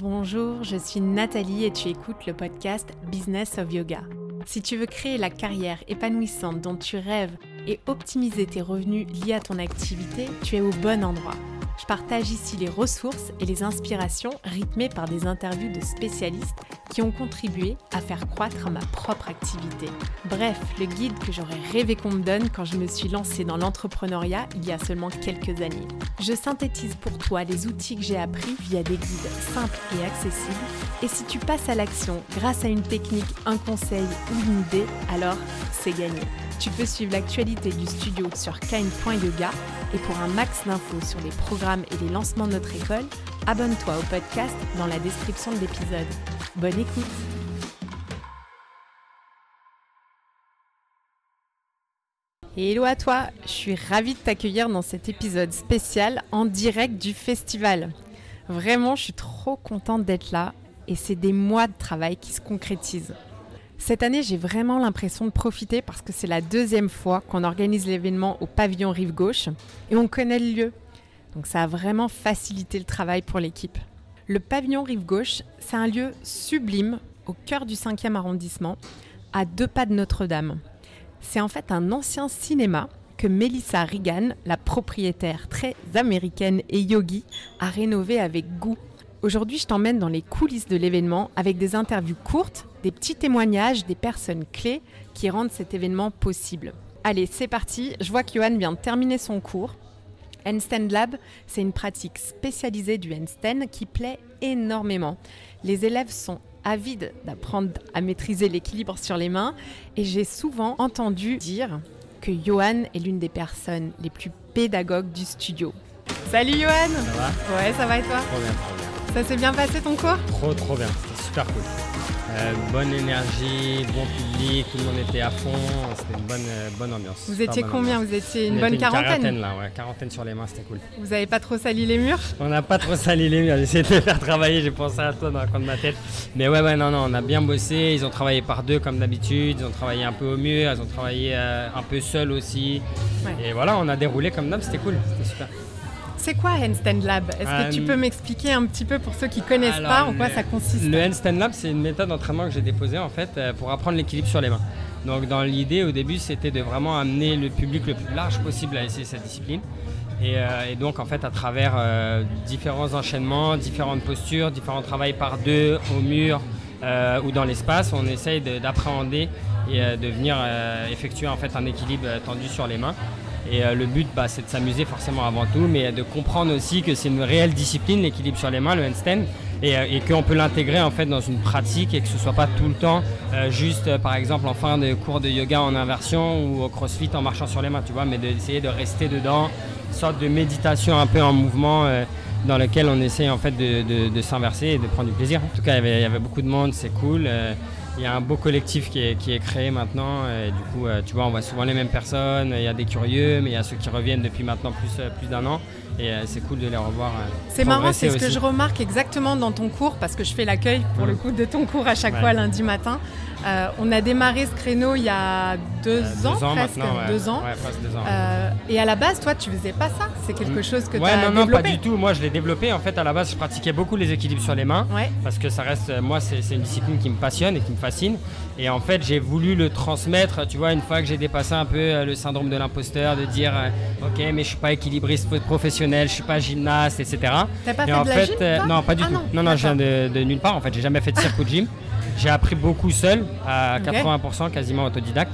Bonjour, je suis Nathalie et tu écoutes le podcast Business of Yoga. Si tu veux créer la carrière épanouissante dont tu rêves et optimiser tes revenus liés à ton activité, tu es au bon endroit. Je partage ici les ressources et les inspirations rythmées par des interviews de spécialistes ont contribué à faire croître ma propre activité. Bref, le guide que j'aurais rêvé qu'on me donne quand je me suis lancée dans l'entrepreneuriat il y a seulement quelques années. Je synthétise pour toi les outils que j'ai appris via des guides simples et accessibles. Et si tu passes à l'action grâce à une technique, un conseil ou une idée, alors c'est gagné. Tu peux suivre l'actualité du studio sur kind.yoga et pour un max d'infos sur les programmes et les lancements de notre école, abonne-toi au podcast dans la description de l'épisode. Bonne écoute hello à toi, je suis ravie de t'accueillir dans cet épisode spécial en direct du festival. Vraiment, je suis trop contente d'être là et c'est des mois de travail qui se concrétisent. Cette année, j'ai vraiment l'impression de profiter parce que c'est la deuxième fois qu'on organise l'événement au pavillon Rive Gauche et on connaît le lieu. Donc ça a vraiment facilité le travail pour l'équipe. Le pavillon Rive Gauche, c'est un lieu sublime au cœur du 5e arrondissement, à deux pas de Notre-Dame. C'est en fait un ancien cinéma que Melissa Regan, la propriétaire très américaine et yogi, a rénové avec goût. Aujourd'hui, je t'emmène dans les coulisses de l'événement avec des interviews courtes, des petits témoignages des personnes clés qui rendent cet événement possible. Allez, c'est parti. Je vois que Johan vient de terminer son cours. Handstand Lab, c'est une pratique spécialisée du handstand qui plaît énormément. Les élèves sont avides d'apprendre à maîtriser l'équilibre sur les mains et j'ai souvent entendu dire que Johan est l'une des personnes les plus pédagogues du studio. Salut Johan Ça va? Ouais, ça va et toi? Trop bien, trop bien. Ça s'est bien passé ton cours? Trop, trop bien. C'était super cool. Euh, bonne énergie, bon public, tout le monde était à fond. C'était une bonne, euh, bonne ambiance. Vous étiez bonne combien ambiance. Vous étiez On une était bonne quarantaine là, ouais. Quarantaine sur les mains, c'était cool. Vous avez pas trop sali les murs? On n'a pas trop sali les murs, j'ai essayé de les faire travailler, j'ai pensé à toi dans le coin de ma tête. Mais ouais, ouais, non, non, on a bien bossé. Ils ont travaillé par deux comme d'habitude, ils ont travaillé un peu au mur, ils ont travaillé euh, un peu seuls aussi. Ouais. Et voilà, on a déroulé comme d'hab, c'était cool, c'était super. C'est quoi Handstand Lab? Est-ce que tu Euh, peux m'expliquer un petit peu pour ceux qui connaissent Alors, pas en quoi le- ça consiste? Le handstand lab, c'est une méthode d'entraînement que j'ai déposée en fait euh, pour apprendre l'équilibre sur les mains. Donc dans l'idée au début, c'était de vraiment amener le public le plus large possible à essayer cette discipline. Et, euh, et donc en fait à travers euh, différents enchaînements, différentes postures, différents travails par deux, au mur euh, ou dans l'espace, on essaye de- d'appréhender et euh, de venir euh, effectuer en fait un équilibre euh, tendu sur les mains. Et euh, le but, bah, c'est de s'amuser forcément avant tout, mais de comprendre aussi que c'est une réelle discipline, l'équilibre sur les mains, le handstand, et, euh, qu'on peut l'intégrer en fait dans une pratique et que ce soit pas tout le temps euh, juste, par exemple, en fin de cours de yoga en inversion ou au crossfit en marchant sur les mains, tu vois, mais d'essayer de rester dedans, une sorte de méditation un peu en mouvement. dans lequel on essaye en fait de, s'inverser et de prendre du plaisir. En tout cas, il y avait, beaucoup de monde, c'est cool. Il y a un beau collectif qui est, qui est créé maintenant. Et du coup, euh, tu vois, on voit souvent les mêmes personnes. Il y a des curieux, mais il y a ceux qui reviennent depuis maintenant plus, euh, plus d'un an. Et euh, c'est cool de les revoir. C'est marrant, c'est ce que je remarque exactement dans ton cours, parce que je fais l'accueil pour Mm. le coup de ton cours à chaque Ouais. fois lundi matin. Euh, on a démarré ce créneau il y a deux, Euh, ans, presque, ouais. deux ans. Ouais, presque deux ans. Euh, et à la base, toi, tu faisais pas ça? C'est quelque chose que tu as non, non, développé? pas du tout. Moi, je l'ai développé. En fait, à la base, je pratiquais beaucoup les équilibres sur les mains. Ouais. parce que ça reste, moi, c'est une discipline qui me passionne et qui me fascine. Et en fait, j'ai voulu le transmettre, tu vois, une fois que j'ai dépassé un peu le syndrome de l'imposteur, de dire, ok, mais je suis pas équilibriste professionnel, je suis pas gymnaste, etc. T'as pas et fait en de la fait, gym, euh, non, pas du Ah tout. non, Non, je viens de, de nulle part. En fait, j'ai jamais fait de circuit de gym. J'ai appris beaucoup seul, à Ok. 80%, quasiment autodidacte.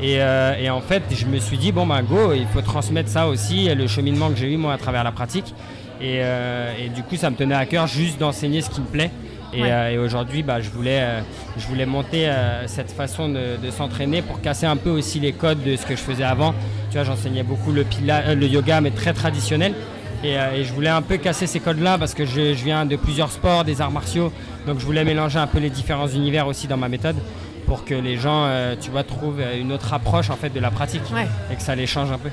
Et, euh, et en fait, je me suis dit, bon, bah, go, il faut transmettre ça aussi, le cheminement que j'ai eu, moi, à travers la pratique. Et, euh, et du coup, ça me tenait à cœur juste d'enseigner ce qui me plaît. Et, Ouais. euh, et aujourd'hui, bah, je, voulais, euh, je voulais monter cette façon de, de s'entraîner pour casser un peu aussi les codes de ce que je faisais avant. Tu vois, j'enseignais beaucoup le, pila- le yoga, mais très traditionnel. Et, et je voulais un peu casser ces codes-là parce que je, je viens de plusieurs sports, des arts martiaux. Donc je voulais mélanger un peu les différents univers aussi dans ma méthode pour que les gens, euh, tu vois, trouvent euh, une autre approche en fait de la pratique Ouais. et que ça les change un peu.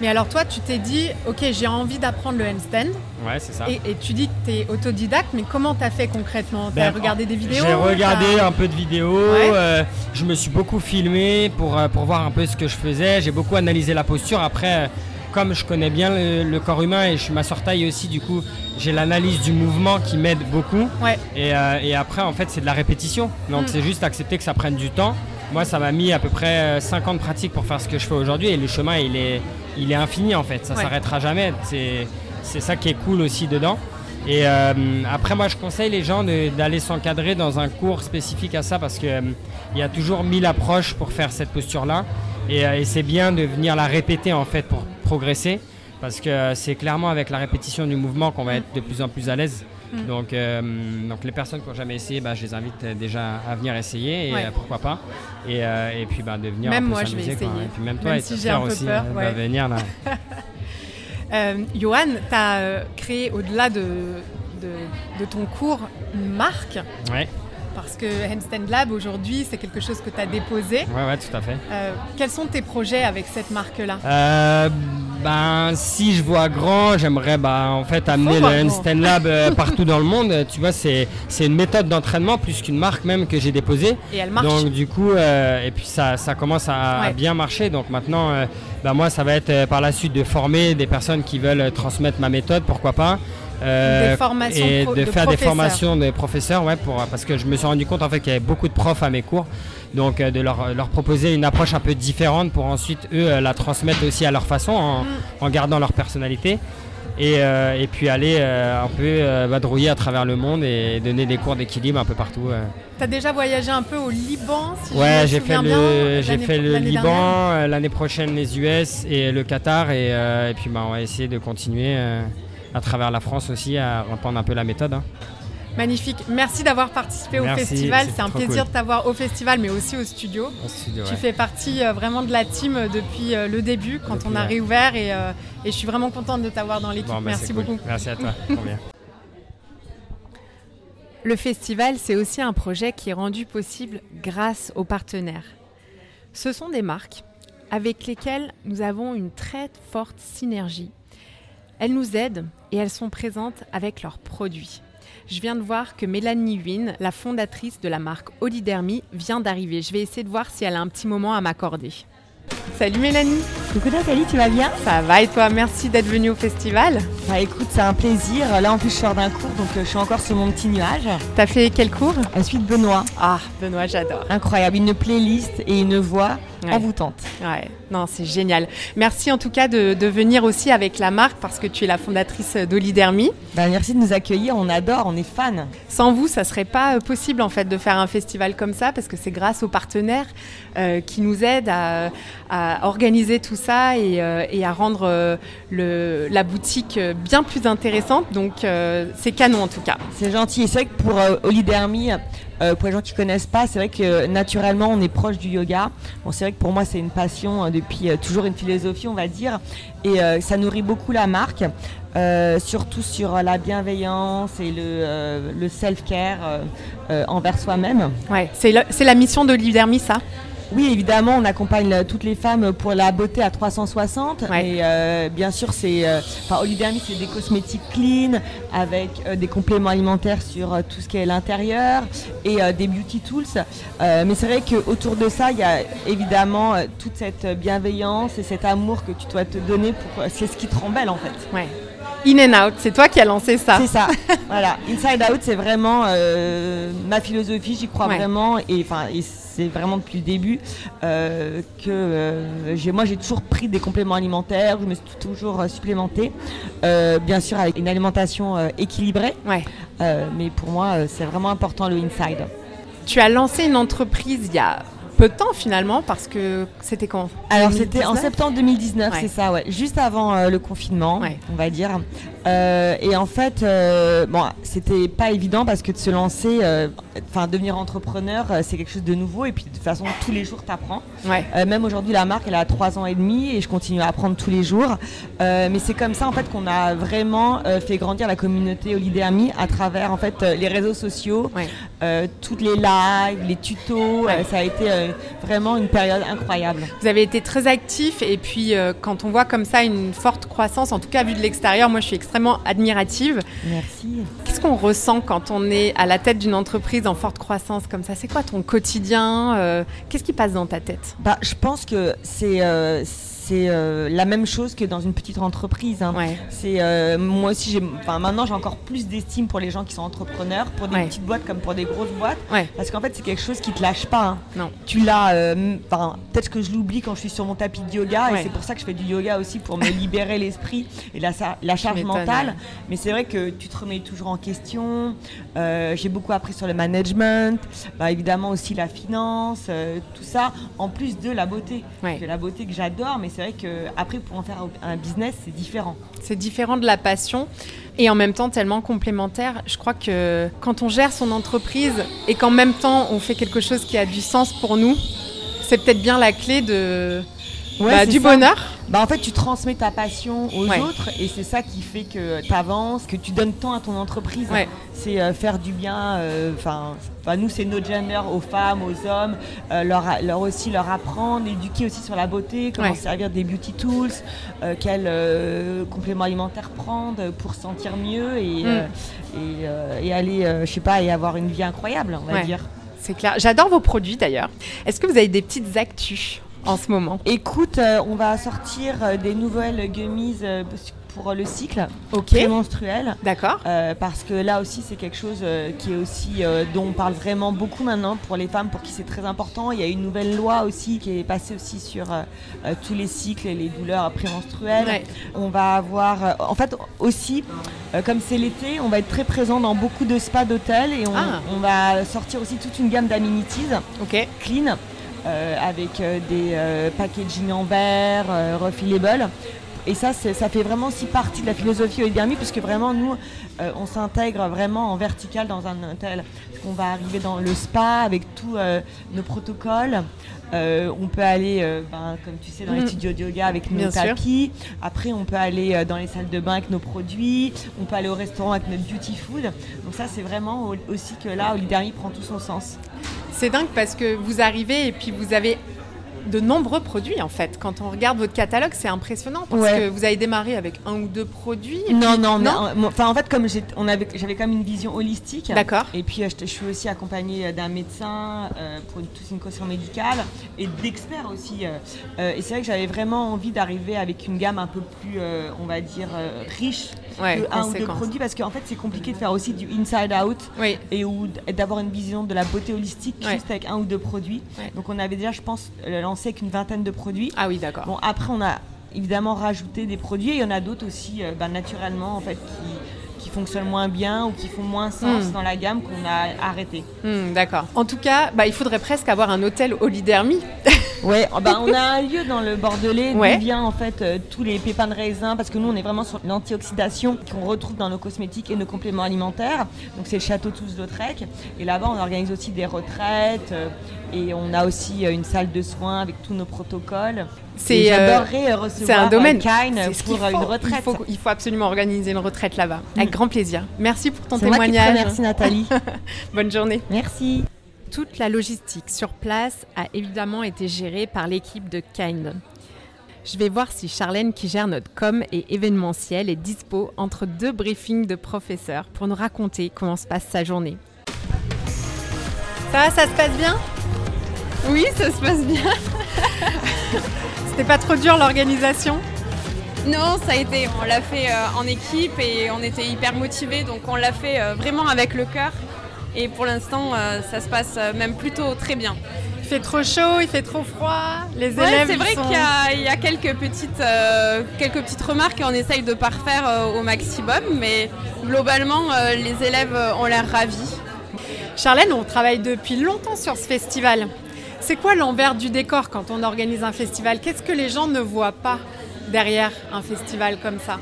Mais alors toi, tu t'es dit, ok, j'ai envie d'apprendre le handstand. Ouais, c'est ça. Et, et tu dis que tu es autodidacte, mais comment t'as fait concrètement? T'as Ben, regardé des vidéos? J'ai regardé un peu de vidéos, Ouais. euh, je me suis beaucoup filmé pour, pour voir un peu ce que je faisais. J'ai beaucoup analysé la posture. Après, comme je connais bien le, corps humain et je suis ma taille aussi, du coup, j'ai l'analyse du mouvement qui m'aide beaucoup. Et, et, après, en fait, c'est de la répétition. Donc, mm. c'est juste accepter que ça prenne du temps. Moi, ça m'a mis à peu près 5 ans de pratique pour faire ce que je fais aujourd'hui et le chemin, il est, il est infini en fait. Ça s'arrêtera jamais. C'est ça qui est cool aussi dedans. Et euh, après, moi, je conseille les gens d'aller s'encadrer dans un cours spécifique à ça parce qu'il euh, y a toujours mille approches pour faire cette posture-là. Et, euh, et c'est bien de venir la répéter en fait pour progresser parce que c'est clairement avec la répétition du mouvement qu'on va être de plus en plus à l'aise. Mm. Donc, euh, donc les personnes qui n'ont jamais essayé, bah, je les invite déjà à venir essayer et euh, pourquoi pas. Et, euh, et, puis bah, de venir même moi, je vais essayer. Et puis même toi, même si j'ai un peu aussi peur, ouais. de venir là. Johan, tu as créé au-delà de, de, de, ton cours une marque. Ouais parce que Handstand Lab aujourd'hui, c'est quelque chose que tu as déposé. Oui, ouais, tout à fait. Euh, quels sont tes projets avec cette marque-là? Euh, ben, si je vois grand, j'aimerais bah, en fait amener le Handstand Lab euh, partout dans le monde. Tu vois, c'est une méthode d'entraînement plus qu'une marque même que j'ai déposée. Et elle marche. Donc du coup, et puis ça, ça commence à, bien marcher. Donc maintenant, bah, moi, ça va être par la suite de former des personnes qui veulent transmettre ma méthode, pourquoi pas. Euh, et de, faire des formations de professeurs, ouais, pour, parce que je me suis rendu compte en fait qu'il y avait beaucoup de profs à mes cours, donc euh, de leur, leur, proposer une approche un peu différente pour ensuite eux euh, la transmettre aussi à leur façon en, mm. en gardant leur personnalité. Et, et, puis aller un peu vadrouiller à travers le monde et donner des cours d'équilibre un peu partout. Tu as déjà voyagé un peu au Liban si Ouais, j'ai fait, le, j'ai fait le Liban, l'année prochaine les US et le Qatar et, et puis bah, on va essayer de continuer à travers la France aussi à reprendre un peu la méthode. Hein. Magnifique. Merci d'avoir participé au festival. C'est un plaisir de t'avoir au festival, mais aussi au studio. tu fais partie euh, vraiment de la team euh, depuis euh, le début, quand on a réouvert, et, je suis vraiment contente de t'avoir dans l'équipe. Bah, Merci beaucoup. Merci à toi. le festival, c'est aussi un projet qui est rendu possible grâce aux partenaires. Ce sont des marques avec lesquelles nous avons une très forte synergie elles nous aident et elles sont présentes avec leurs produits. Je viens de voir que Mélanie Wynne, la fondatrice de la marque Olidermy, vient d'arriver. Je vais essayer de voir si elle a un petit moment à m'accorder. Salut Mélanie Coucou Nathalie, tu vas bien? Ça va et toi? Merci d'être venue au festival. Bah écoute, c'est un plaisir. Là en plus je sors d'un cours donc euh, je suis encore sur mon petit nuage. T'as fait quel cours? La suite Benoît. Ah, Benoît, j'adore. Incroyable, une playlist et une voix ouais. envoûtante. Ouais, non, c'est génial. Merci en tout cas de, venir aussi avec la marque parce que tu es la fondatrice d'Olidermy. Bah, merci de nous accueillir, on adore, on est fans. Sans vous, ça serait pas possible en fait de faire un festival comme ça parce que c'est grâce aux partenaires euh, qui nous aident à, organiser tout ça et, euh, à rendre euh, le, la boutique bien plus intéressante. Donc c'est canon en tout cas. C'est gentil. Et c'est vrai que pour Olidermy, euh, pour les gens qui connaissent pas, c'est vrai que naturellement on est proche du yoga. Bon, c'est vrai que pour moi c'est une passion euh, depuis euh, toujours une philosophie, on va dire, et ça nourrit beaucoup la marque, surtout sur la bienveillance et le, le self-care envers soi-même. Ouais, c'est la mission de l'Idermi, ça? Oui, évidemment, on accompagne toutes les femmes pour la beauté à 360. Et euh, bien sûr, c'est, euh, enfin, Olidermy, c'est des cosmétiques clean avec euh, des compléments alimentaires sur tout ce qui est l'intérieur et des beauty tools. mais c'est vrai qu'autour de ça, il y a évidemment toute cette bienveillance et cet amour que tu dois te donner pour, c'est ce qui te rend belle en fait. Ouais. In and Out, c'est toi qui as lancé ça. C'est ça. voilà. Inside Out, c'est vraiment ma philosophie. J'y crois vraiment. Et enfin, c'est vraiment depuis le début euh, que euh, j'ai, moi j'ai toujours pris des compléments alimentaires, je me suis toujours euh, supplémentée, bien sûr avec une alimentation équilibrée. Ouais. mais pour moi c'est vraiment important le inside. Tu as lancé une entreprise il y a peu de temps finalement parce que c'était quand? Alors c'était en septembre 2019, c'est ça, ouais, juste avant le confinement, on va dire. Euh, et en fait, euh, bon, c'était pas évident parce que de se lancer, euh, enfin devenir entrepreneur, c'est quelque chose de nouveau. Et puis de toute façon, tous les jours, t'apprends. Ouais. même aujourd'hui, la marque, elle a trois ans et demi et je continue à apprendre tous les jours. mais c'est comme ça en fait qu'on a vraiment fait grandir la communauté Olidermi à travers en fait les réseaux sociaux, toutes les lives, les tutos. ça a été vraiment une période incroyable. Vous avez été très actif et puis quand on voit comme ça une forte croissance, en tout cas vu de l'extérieur, moi je suis extrêmement admirative. Merci. Qu'est-ce qu'on ressent quand on est à la tête d'une entreprise en forte croissance comme ça? C'est quoi ton quotidien euh, Qu'est-ce qui passe dans ta tête? Bah, Je pense que c'est... Euh, c'est la même chose que dans une petite entreprise. Hein. C'est moi aussi, j'ai, enfin maintenant j'ai encore plus d'estime pour les gens qui sont entrepreneurs, pour des petites boîtes comme pour des grosses boîtes, parce qu'en fait c'est quelque chose qui te lâche pas. Hein. Non. Tu l'as, peut-être que je l'oublie quand je suis sur mon tapis de yoga, et c'est pour ça que je fais du yoga aussi pour me libérer l'esprit et la, la charge mentale. Mais c'est vrai que tu te remets toujours en question. j'ai beaucoup appris sur le management, bah, évidemment aussi la finance, euh, tout ça, en plus de la beauté. la beauté que j'adore, mais c'est vrai que après pour en faire un business, c'est différent. C'est différent de la passion et en même temps tellement complémentaire. Je crois que quand on gère son entreprise et qu'en même temps on fait quelque chose qui a du sens pour nous, c'est peut-être bien la clé de bah, du bonheur. Bah, en fait, tu transmets ta passion aux autres et c'est ça qui fait que tu avances, que tu donnes temps à ton entreprise. C'est euh, faire du bien. Euh, nous, c'est notre gender aux femmes, aux hommes, euh, leur, leur, aussi leur apprendre, éduquer aussi sur la beauté, comment servir des beauty tools, quels compléments alimentaires prendre pour se sentir mieux et, mm. et, aller, je sais pas, et avoir une vie incroyable, on va dire. C'est clair. J'adore vos produits d'ailleurs. Est-ce que vous avez des petites actus? En ce moment Écoute, euh, on va sortir euh, des nouvelles gummies euh, pour le cycle prémenstruel. D'accord. parce que là aussi, c'est quelque chose qui est aussi dont on parle vraiment beaucoup maintenant pour les femmes, pour qui c'est très important. Il y a une nouvelle loi aussi qui est passée aussi sur tous les cycles et les douleurs prémenstruelles. On va avoir, en fait, aussi, comme c'est l'été, on va être très présent dans beaucoup de spas d'hôtels et on, ah. on, va sortir aussi toute une gamme d'amenities ok clean avec euh, des euh, packaging en verre, refillable. Et ça, ça fait vraiment aussi partie de la philosophie Olidermi, puisque vraiment, nous, on s'intègre vraiment en vertical dans un hôtel. On va arriver dans le spa avec tous nos protocoles. On peut aller, ben, comme tu sais, dans les mm. studios de yoga avec nos tapis. Après, on peut aller dans les salles de bain avec nos produits. On peut aller au restaurant avec notre beauty food. Donc ça, c'est vraiment aussi que là, Olidermi prend tout son sens. C'est dingue parce que vous arrivez et puis vous avez de nombreux produits en fait. Quand on regarde votre catalogue, c'est impressionnant parce que vous avez démarré avec un ou deux produits. Non, non, non. enfin, en fait, comme j'avais quand même une vision holistique. D'accord. Et puis, euh, je, suis aussi accompagnée euh, d'un médecin euh, pour une, toute une caution médicale et d'experts aussi. et c'est vrai que j'avais vraiment envie d'arriver avec une gamme un peu plus, on va dire, riche ouais, un ou deux produits parce qu'en fait c'est compliqué de faire aussi du inside out et ou d'avoir une vision de la beauté holistique juste avec un ou deux produits. Donc on avait déjà je pense lancé avec une vingtaine de produits. Ah oui d'accord. Bon après on a évidemment rajouté des produits et il y en a d'autres aussi euh, bah, naturellement en fait qui qui fonctionnent moins bien ou qui font moins sens hmm. dans la gamme qu'on a arrêté. Hmm, d'accord. En tout cas, bah, il faudrait presque avoir un hôtel Olidermi. Ouais, oh, bah, on a un lieu dans le Bordelais d'où vient en fait euh, tous les pépins de raisin parce que nous on est vraiment sur l'antioxydation qu'on retrouve dans nos cosmétiques et nos compléments alimentaires. Donc c'est le château Toulouse-Lautrec et là-bas on organise aussi des retraites euh, et on a aussi euh, une salle de soins avec tous nos protocoles. C'est recevoir un domaine Kine pour une retraite. Il faut, il faut, absolument organiser une retraite là-bas. Avec mm. grand plaisir. Merci pour ton témoignage. merci Nathalie. Bonne journée. Merci. Toute la logistique sur place a évidemment été gérée par l'équipe de Kind. Je vais voir si Charlène, qui gère notre com et événementiel, est dispo entre deux briefings de professeurs pour nous raconter comment se passe sa journée. Ça va, ça se passe bien? Oui, ça se passe bien. C'était pas trop dur l'organisation non, ça a été, on l'a fait euh, en équipe et on était hyper motivés, donc on l'a fait euh, vraiment avec le cœur. Et pour l'instant, euh, ça se passe même plutôt très bien. Il fait trop chaud, il fait trop froid. Les élèves. C'est vrai qu'il y, a quelques petites, euh, quelques petites remarques et on essaye de parfaire au maximum, mais globalement, les élèves ont l'air ravis. Charlène, on travaille depuis longtemps sur ce festival. C'est quoi l'envers du décor quand on organise un festival? Qu'est-ce que les gens ne voient pas derrière un festival comme ça?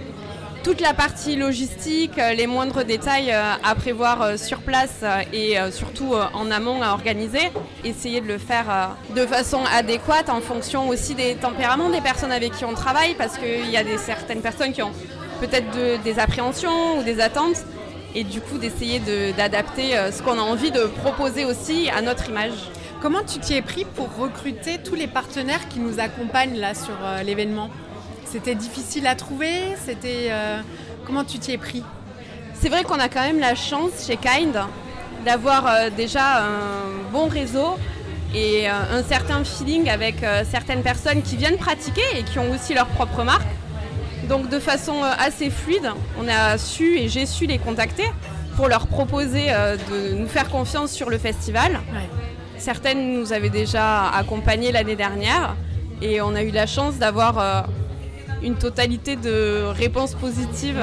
Toute la partie logistique, euh, les moindres détails euh, à prévoir euh, sur place et surtout en amont à organiser. Essayer de le faire de façon adéquate en fonction aussi des tempéraments des personnes avec qui on travaille parce qu'il y a des, certaines personnes qui ont peut-être des appréhensions ou des attentes et du coup d'essayer d'adapter ce qu'on a envie de proposer aussi à notre image. Comment tu t'y es pris pour recruter tous les partenaires qui nous accompagnent là sur l'événement? C'était difficile à trouver? C'était euh, Comment tu t'y es pris? C'est vrai qu'on a quand même la chance chez Kind d'avoir euh, déjà un bon réseau et un certain feeling avec certaines personnes qui viennent pratiquer et qui ont aussi leur propre marque. Donc de façon assez fluide, on a su et j'ai su les contacter pour leur proposer de nous faire confiance sur le festival. Certaines nous avaient déjà accompagnés l'année dernière et on a eu la chance d'avoir une totalité de réponses positives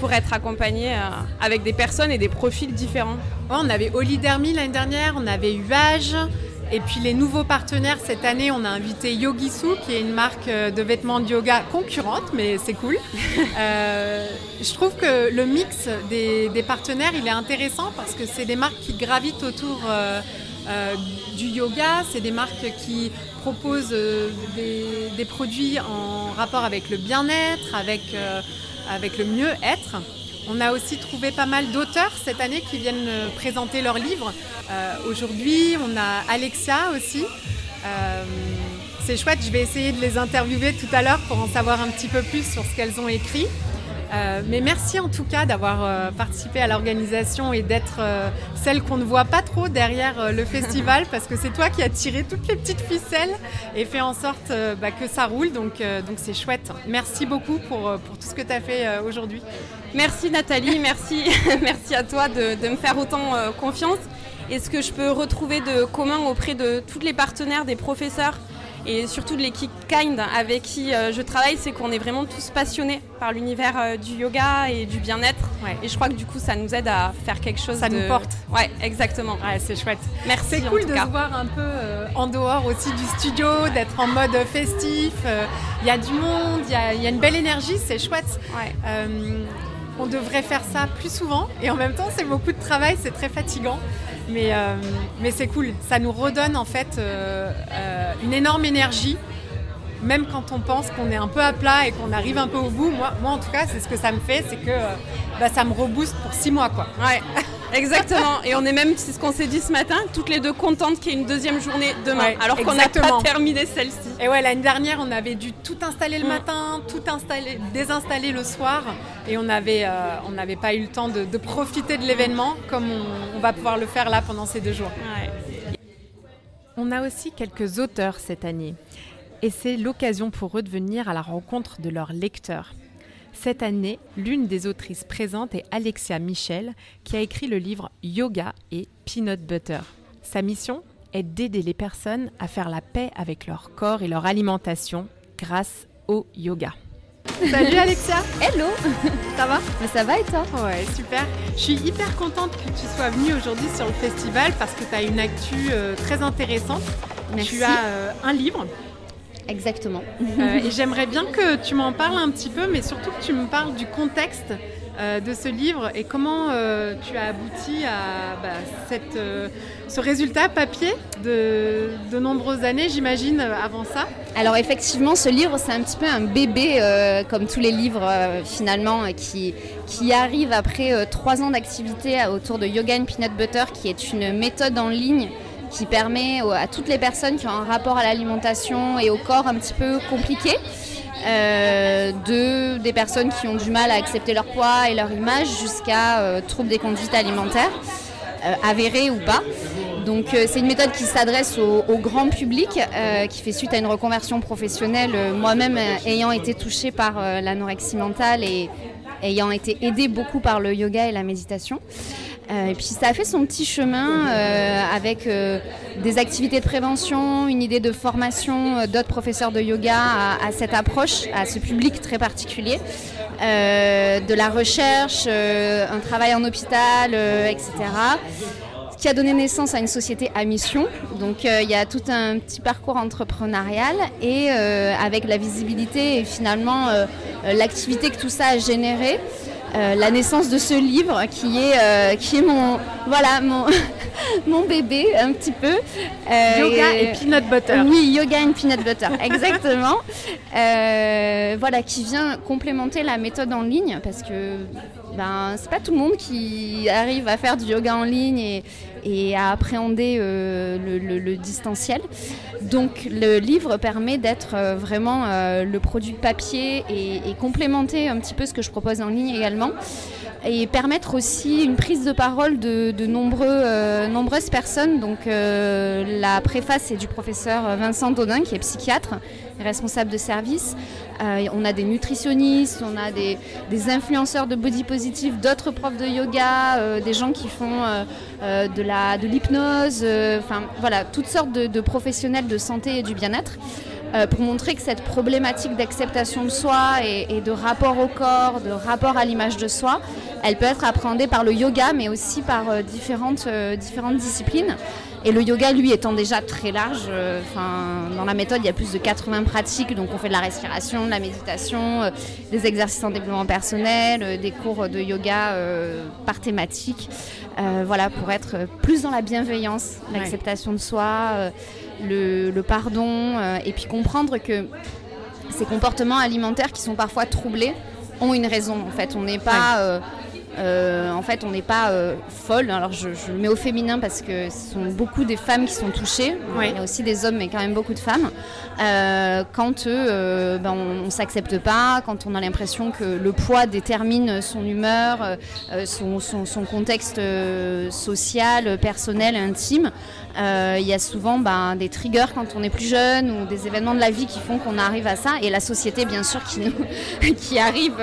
pour être accompagné avec des personnes et des profils différents. on avait Olidermi l'année dernière, on avait Uage. Et puis les nouveaux partenaires cette année, on a invité Yogisu, qui est une marque euh, de vêtements de yoga concurrente, mais c'est cool. Euh, je trouve que le mix des, partenaires, il est intéressant parce que c'est des marques qui gravitent autour euh, du yoga, c'est des marques qui proposent des, produits en rapport avec le bien-être, avec, avec le mieux-être. On a aussi trouvé pas mal d'auteurs cette année qui viennent euh, présenter leurs livres. Euh, aujourd'hui, on a Alexia aussi. Euh, c'est chouette, je vais essayer de les interviewer tout à l'heure pour en savoir un petit peu plus sur ce qu'elles ont écrit. Euh, mais merci en tout cas d'avoir euh, participé à l'organisation et d'être euh, celle qu'on ne voit pas trop derrière le festival parce que c'est toi qui as tiré toutes les petites ficelles et fait en sorte bah, que ça roule. Donc donc c'est chouette. Merci beaucoup pour, pour tout ce que tu as fait aujourd'hui. Merci Nathalie, merci, merci à toi de, de me faire autant confiance. Et ce que je peux retrouver de commun auprès de tous les partenaires, des professeurs, et surtout de l'équipe Kind avec qui euh, je travaille, c'est qu'on est vraiment tous passionnés par l'univers euh, du yoga et du bien-être. Et je crois que du coup, ça nous aide à faire quelque chose. Ça nous porte. Ouais, exactement. Ouais, c'est chouette. Merci. C'est cool de se voir un peu euh, en dehors aussi du studio, d'être en mode festif. Il y a du monde, il y, a une belle énergie, c'est chouette. On devrait faire ça plus souvent et en même temps, c'est beaucoup de travail, c'est très fatigant. Mais, euh, mais c'est cool, ça nous redonne en fait euh, euh, une énorme énergie, même quand on pense qu'on est un peu à plat et qu'on arrive un peu au bout. Moi, moi en tout cas, c'est ce que ça me fait, c'est que bah, ça me rebooste pour six mois. Quoi. Ouais. Exactement. Et on est même, c'est ce qu'on s'est dit ce matin, toutes les deux contentes qu'il y ait une deuxième journée demain, alors qu'on n'a pas terminé celle-ci. Et ouais, l'année dernière, on avait dû tout installer le mm. matin, tout installer, désinstaller le soir, et on n'avait euh, on n'avait pas eu le temps de, profiter de l'événement comme on, va pouvoir le faire là pendant ces deux jours. On a aussi quelques auteurs cette année, et c'est l'occasion pour eux de venir à la rencontre de leurs lecteurs. Cette année, l'une des autrices présentes est Alexia Michel, qui a écrit le livre Yoga et Peanut Butter. Sa mission est d'aider les personnes à faire la paix avec leur corps et leur alimentation grâce au yoga. Salut Alexia Hello Ça va? Mais ça va et toi? Ouais, super. Je suis hyper contente que tu sois venue aujourd'hui sur le festival parce que tu as une actu euh, très intéressante. Merci. Tu as euh, un livre Exactement. Euh, et j'aimerais bien que tu m'en parles un petit peu, mais surtout que tu me parles du contexte euh, de ce livre et comment euh, tu as abouti à bah, cette, ce résultat papier de, de nombreuses années, j'imagine, avant ça. Alors effectivement, ce livre, c'est un petit peu un bébé, comme tous les livres finalement, qui, qui arrive après trois ans d'activité autour de Yoga and Peanut Butter, qui est une méthode en ligne qui permet à toutes les personnes qui ont un rapport à l'alimentation et au corps un petit peu compliqué, euh, de des personnes qui ont du mal à accepter leur poids et leur image jusqu'à euh, troubles des conduites alimentaires, euh, avérés ou pas. Donc c'est une méthode qui s'adresse au, grand public, qui fait suite à une reconversion professionnelle, moi-même ayant été touchée par l'anorexie mentale et ayant été aidée beaucoup par le yoga et la méditation. Euh, et puis ça a fait son petit chemin euh, avec euh, des activités de prévention, une idée de formation d'autres professeurs de yoga à, cette approche, à ce public très particulier, de la recherche, un travail en hôpital, etc qui a donné naissance à une société à mission. Donc il y a tout un petit parcours entrepreneurial et avec la visibilité et finalement l'activité que tout ça a généré. Euh, la naissance de ce livre qui est, euh, qui est mon, voilà, mon, mon bébé un petit peu. Euh, yoga et, peanut butter. Oui, yoga and peanut butter, exactement. voilà, qui vient complémenter la méthode en ligne parce que ben, c'est pas tout le monde qui arrive à faire du yoga en ligne et, et à appréhender euh, le, distanciel. Donc le livre permet d'être euh, vraiment euh, le produit papier et, complémenter un petit peu ce que je propose en ligne également. et permettre aussi une prise de parole de, nombreux, nombreuses personnes. Donc la préface est du professeur Vincent Dodin qui est psychiatre responsable de service. on a des nutritionnistes, on a des, influenceurs de body positive, d'autres profs de yoga, des gens qui font de la de l'hypnose, enfin voilà, toutes sortes de, professionnels de santé et du bien-être. Euh, pour montrer que cette problématique d'acceptation de soi et, de rapport au corps, de rapport à l'image de soi, elle peut être appréhendée par le yoga, mais aussi par euh, euh, différentes disciplines. Et le yoga, lui, étant déjà très large, dans la méthode, il y a plus de 80 pratiques. Donc, on fait de la respiration, de la méditation, des exercices en développement personnel, des cours de yoga par thématique. voilà, pour être plus dans la bienveillance, l'acceptation de soi le, pardon, euh, et puis comprendre que ces comportements alimentaires qui sont parfois troublés ont une raison. En fait, on n'est pas euh, euh, en fait, on n'est pas euh, folle. Alors, je, le mets au féminin parce que ce sont beaucoup des femmes qui sont touchées. Il y a aussi des hommes, mais quand même beaucoup de femmes. Euh, quand ben, on, ne s'accepte pas, quand on a l'impression que le poids détermine son humeur, son, contexte social, personnel, intime, il y a souvent ben, des triggers quand on est plus jeune ou des événements de la vie qui font qu'on arrive à ça. Et la société, bien sûr, qui, nous, qui arrive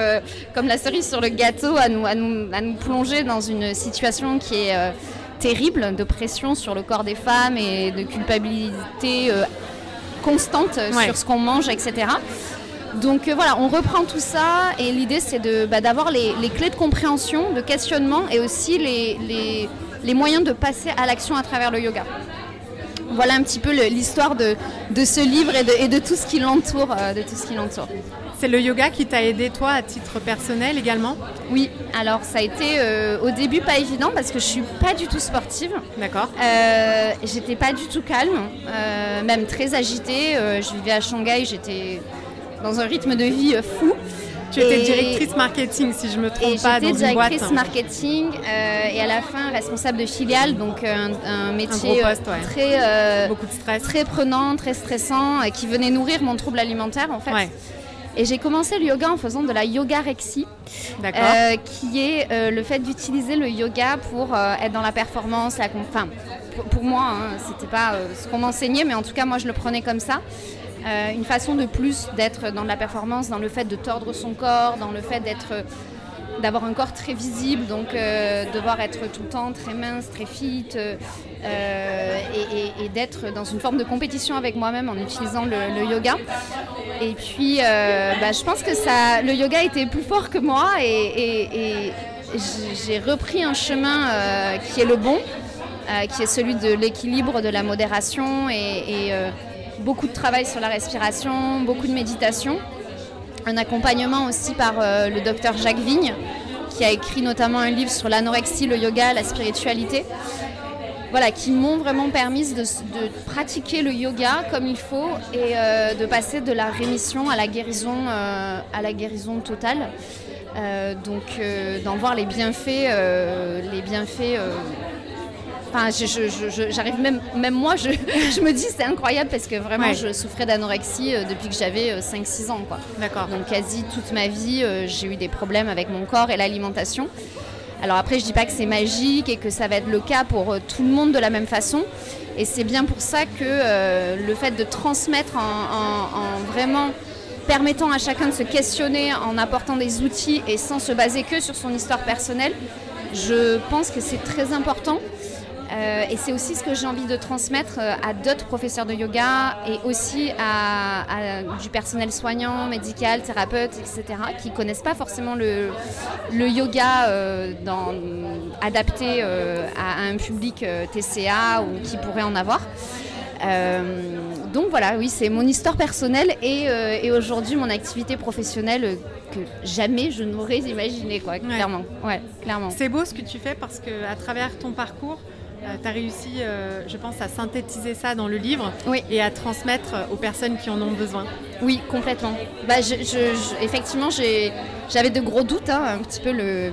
comme la cerise sur le gâteau à nous, à nous à nous plonger dans une situation qui est euh, terrible, de pression sur le corps des femmes et de culpabilité euh, constante sur ce qu'on mange, etc. Donc euh, voilà, on reprend tout ça et l'idée c'est bah, d'avoir les, clés de compréhension, de questionnement et aussi les, les, moyens de passer à l'action à travers le yoga. Voilà un petit peu l'histoire de, de, ce livre et de, et de tout ce qui l'entoure. de tout ce qui l'entoure. C'est le yoga qui t'a aidé toi à titre personnel également Oui, alors ça a été euh, au début pas évident parce que je suis pas du tout sportive. D'accord. Euh, j'étais pas du tout calme, euh, même très agitée. je vivais à Shanghai, j'étais dans un rythme de vie fou. Tu étais directrice marketing, si je me trompe pas, dans une boîte. J'étais directrice marketing et à la fin responsable de filiale, donc un, métier très, Beaucoup de stress. très prenant, très stressant, qui venait nourrir mon trouble alimentaire en fait. Ouais. Et j'ai commencé le yoga en faisant de la yogarexie, euh, qui est euh, le fait d'utiliser le yoga pour euh, être dans la performance, la enfin, pour, moi, hein, c'était pas ce qu'on m'enseignait, mais en tout cas moi je le prenais comme ça. Une façon de plus d'être dans la performance, dans le fait de tordre son corps, dans le fait d'être d'avoir un corps très visible, donc euh, devoir être tout le temps très mince, très fit, euh, et, d'être dans une forme de compétition avec moi-même en utilisant le, yoga. Et puis, euh, bah, je pense que ça, le yoga était plus fort que moi, et, j'ai repris un chemin qui est le bon, qui est celui de l'équilibre, de la modération, et, beaucoup de travail sur la respiration, beaucoup de méditation un accompagnement aussi par euh, le docteur Jacques Vigne, qui a écrit notamment un livre sur l'anorexie, le yoga, la spiritualité. Voilà, qui m'ont vraiment permis de, pratiquer le yoga comme il faut et euh, de passer de la rémission à la guérison, euh, à la guérison totale. donc d'en voir les bienfaits, les bienfaits Enfin, j'arrive même, même moi, je, me dis c'est incroyable parce que vraiment je souffrais d'anorexie euh, depuis que j'avais 5-6 euh, ans. D'accord. Donc quasi toute ma vie, euh, j'ai eu des problèmes avec mon corps et l'alimentation. Alors après, je dis pas que c'est magique et que ça va être le cas pour tout le monde de la même façon. Et c'est bien pour ça que le fait de transmettre en, vraiment permettant à chacun de se questionner, en apportant des outils et sans se baser que sur son histoire personnelle, je pense que c'est très important. Euh, et c'est aussi ce que j'ai envie de transmettre euh, à d'autres professeurs de yoga et aussi à, du personnel soignant, médical, thérapeute, etc., qui ne connaissent pas forcément le, yoga euh, adapté à, un public TCA ou qui pourrait en avoir. donc voilà, oui, c'est mon histoire personnelle et, aujourd'hui mon activité professionnelle que jamais je n'aurais imaginé, quoi, clairement. Ouais, clairement. C'est beau ce que tu fais parce que à travers ton parcours, tu as réussi, euh, je pense, à synthétiser ça dans le livre et à transmettre aux personnes qui en ont besoin. Oui, complètement. Bah, je, effectivement, j'avais de gros doutes, hein, un petit peu le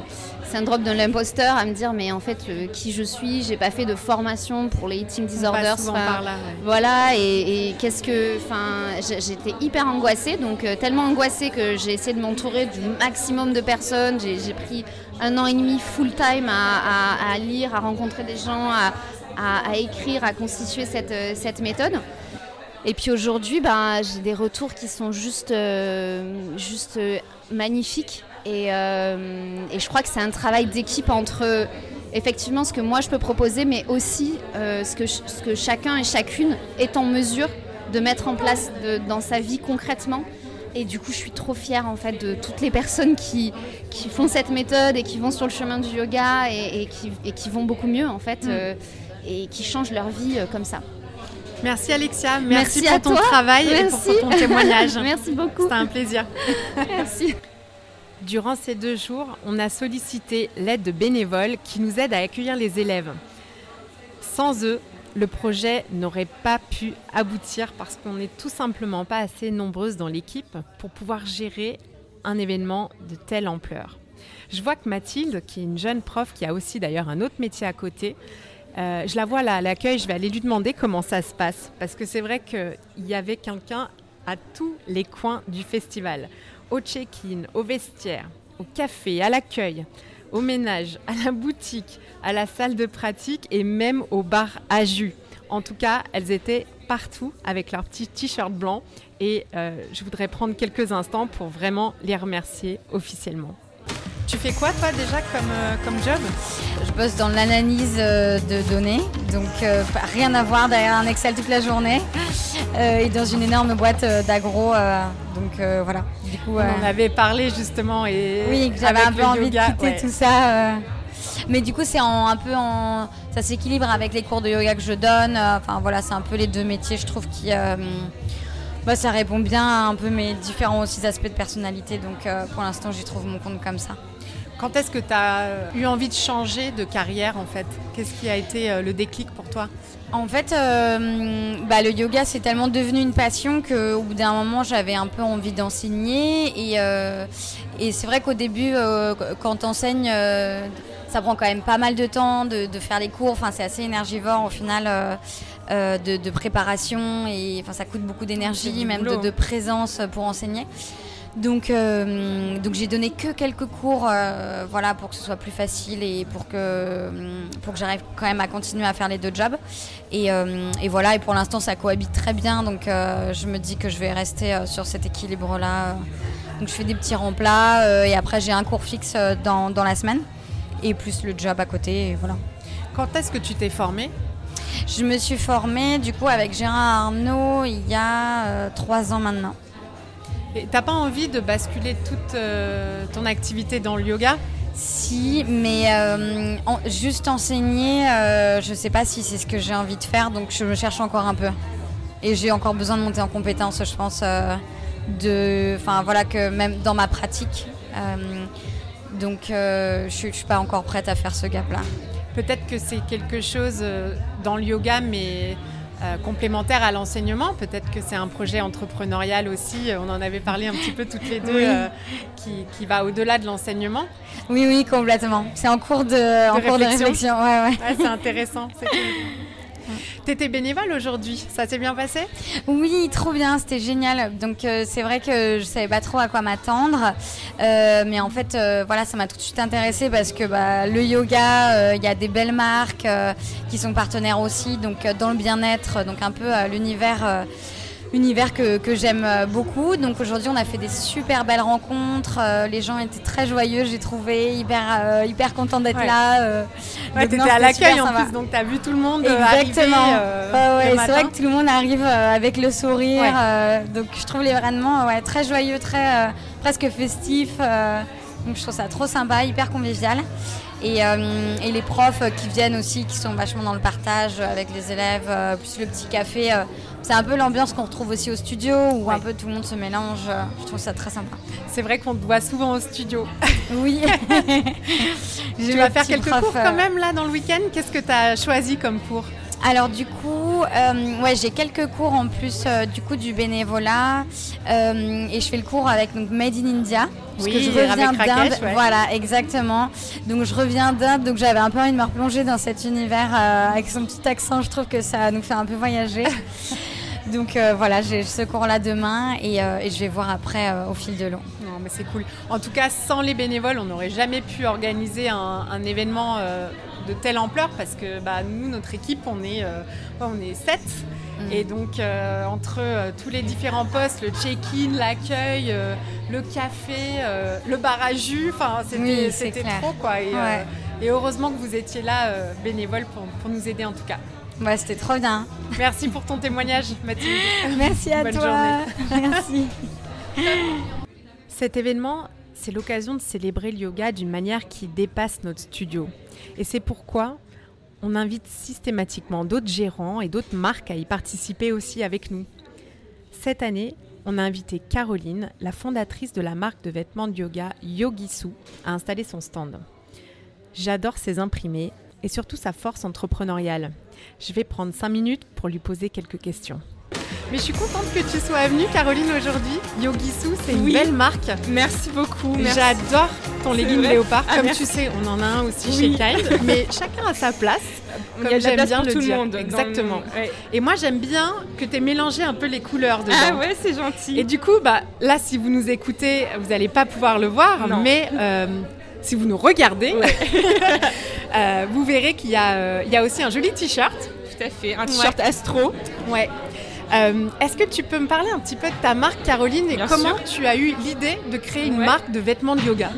syndrome de l'imposteur, à me dire mais en fait qui je suis, j'ai pas fait de formation pour les eating disorders. Voilà, et, qu'est-ce que. Enfin, j'étais hyper angoissée, donc tellement angoissée que j'ai essayé de m'entourer du maximum de personnes. J'ai pris un an et demi full time à, lire, à rencontrer des gens, à, écrire, à constituer cette, cette méthode. Et puis aujourd'hui, ben, j'ai des retours qui sont juste, euh, juste euh, magnifiques. Et, euh, et, je crois que c'est un travail d'équipe entre effectivement ce que moi je peux proposer, mais aussi ce, que, ce que chacun et chacune est en mesure de mettre en place dans sa vie concrètement. Et du coup, je suis trop fière en fait de toutes les personnes qui, qui font cette méthode et qui vont sur le chemin du yoga et, qui, et qui, vont beaucoup mieux en fait mm. et qui changent leur vie comme ça. Merci Alexia, merci, pour ton travail et pour, ton témoignage. merci beaucoup. C'était un plaisir. merci. Durant ces deux jours, on a sollicité l'aide de bénévoles qui nous aident à accueillir les élèves. Sans eux, le projet n'aurait pas pu aboutir parce qu'on n'est tout simplement pas assez nombreuses dans l'équipe pour pouvoir gérer un événement de telle ampleur. Je vois que Mathilde, qui est une jeune prof qui a aussi d'ailleurs un autre métier à côté, euh, je la vois là à l'accueil, je vais aller lui demander comment ça se passe. Parce que c'est vrai qu'il y avait quelqu'un à tous les coins du festival. Au check-in, au vestiaire, au café, à l'accueil, au ménage, à la boutique, à la salle de pratique et même au bar à jus. En tout cas, elles étaient partout avec leur petit t-shirt blanc et euh, je voudrais prendre quelques instants pour vraiment les remercier officiellement. Tu fais quoi toi déjà comme, euh, comme job? Je bosse dans l'analyse euh, de données, donc euh, rien à voir derrière un Excel toute la journée et dans une énorme boîte d'agro. donc voilà. Du coup, on en avait parlé justement et oui, j'avais un peu envie de quitter tout ça. Mais du coup, c'est un peu en, ça s'équilibre avec les cours de yoga que je donne. Enfin voilà, c'est un peu les deux métiers, je trouve, qui bah, ça répond bien à un peu mes différents aussi aspects de personnalité. Donc pour l'instant, j'y trouve mon compte comme ça. Quand est-ce que tu as eu envie de changer de carrière en fait? Qu'est-ce qui a été euh, le déclic pour toi? En fait, euh, bah, le yoga c'est tellement devenu une passion qu'au bout d'un moment j'avais un peu envie d'enseigner. Et, euh, c'est vrai qu'au début, quand tu enseignes, ça prend quand même pas mal de temps de, faire les cours. Enfin, c'est assez énergivore au final. de, préparation et enfin ça coûte beaucoup d'énergie même de, de, présence pour enseigner donc, euh, donc j'ai donné que quelques cours, euh, voilà, pour que ce soit plus facile et pour que, euh, pour que j'arrive quand même à continuer à faire les deux jobs. Et, et voilà, et pour l'instant ça cohabite très bien, donc je me dis que je vais rester sur cet équilibre-là. Donc je fais des petits remplats et après j'ai un cours fixe dans, dans, la semaine et plus le job à côté, et voilà. Quand est-ce que tu t'es formée? Je me suis formée du coup avec Gérard Arnaud il y a trois ans maintenant. T'as pas envie de basculer toute euh, ton activité dans le yoga? Si, mais euh, juste enseigner, euh, je sais pas si c'est ce que j'ai envie de faire, donc je me cherche encore un peu. Et j'ai encore besoin de monter en compétence, je pense, de, enfin voilà que même dans ma pratique. donc je, je suis pas encore prête à faire ce gap-là. Peut-être que c'est quelque chose dans le yoga, mais euh, complémentaire à l'enseignement. Peut-être que c'est un projet entrepreneurial aussi, on en avait parlé un petit peu toutes les deux, euh, qui, va au-delà de l'enseignement. Oui, oui, complètement. C'est en cours de, en Cours de réflexion. Ouais, ouais. c'est intéressant. T'étais bénévole aujourd'hui, ça s'est bien passé? Oui, trop bien, c'était génial. Donc euh, c'est vrai que je savais pas trop à quoi m'attendre, euh, mais en fait euh, voilà, ça m'a tout de suite intéressée parce que bah, le yoga, il y a des belles marques qui sont partenaires aussi, donc dans le bien-être, donc un peu l'univers univers que, que j'aime beaucoup. Donc aujourd'hui, on a fait des super belles rencontres. Euh, les gens étaient très joyeux, j'ai trouvé, hyper, euh, hyper contents d'être là. Ouais, t'étais à l'accueil en plus, donc t'as vu tout le monde Exactement. ouais, c'est vrai que tout le monde arrive avec le sourire. donc je trouve les vraiment ouais, très joyeux, très presque festif. donc je trouve ça trop sympa, hyper convivial. Et, et, les profs qui viennent aussi, qui sont vachement dans le partage avec les élèves, plus le petit café, c'est un peu l'ambiance qu'on retrouve aussi au studio où un peu tout le monde se mélange. Je trouve ça très sympa. C'est vrai qu'on te voit souvent au studio. Oui. tu vas faire quelques cours quand euh, même là dans le week-end. Qu'est-ce que tu as choisi comme cours Alors du coup, euh, ouais, j'ai quelques cours en plus euh, du coup du bénévolat euh, et je fais le cours avec donc Made in India. Parce que je reviens d'Inde. Voilà, exactement. Donc je reviens d'Inde, donc j'avais un peu envie de me replonger dans cet univers avec son petit accent. Je trouve que ça nous fait un peu voyager. donc voilà, j'ai ce cours-là demain et, je vais voir après au fil de l'eau. Non, mais c'est cool. En tout cas, sans les bénévoles, on n'aurait jamais pu organiser un, un événement de telle ampleur parce que bah, nous, notre équipe, on est, euh, on est sept. Mm. Et donc, euh, entre euh, tous les différents postes, le check-in, l'accueil, le café, le bar à jus, c'était trop. Quoi. Et, heureusement que vous étiez là, bénévole, pour, pour, nous aider en tout cas. Ouais, c'était trop bien. Merci pour ton témoignage, Mathilde. Merci à toi. Merci. Cet événement, c'est l'occasion de célébrer le yoga d'une manière qui dépasse notre studio. Et c'est pourquoi on invite systématiquement d'autres gérants et d'autres marques à y participer aussi avec nous. Cette année, on a invité Caroline, la fondatrice de la marque de vêtements de yoga Yogisu, à installer son stand. J'adore ses imprimés et surtout sa force entrepreneuriale. Je vais prendre 5 minutes pour lui poser quelques questions. Mais je suis contente que tu sois venue, Caroline, aujourd'hui. Yogisu, c'est une belle marque. Merci beaucoup. J'adore ton legging léopard. Ah, Comme tu sais, on en a un aussi chez Kind. Mais chacun a sa place. Comme j'aime bien le tout Le monde Exactement. Et moi, j'aime bien que tu aies mélangé un peu les couleurs dedans. Ah ouais, c'est gentil. Et du coup, bah, là, si vous nous écoutez, vous n'allez pas pouvoir le voir, mais euh, si vous nous regardez, euh, vous verrez qu'il y, euh, y, a aussi un joli t-shirt. Tout à fait, un t-shirt astro. Ouais. Euh, est-ce que tu peux me parler un petit peu de ta marque, Caroline, et comment tu as eu l'idée de créer une marque de vêtements de yoga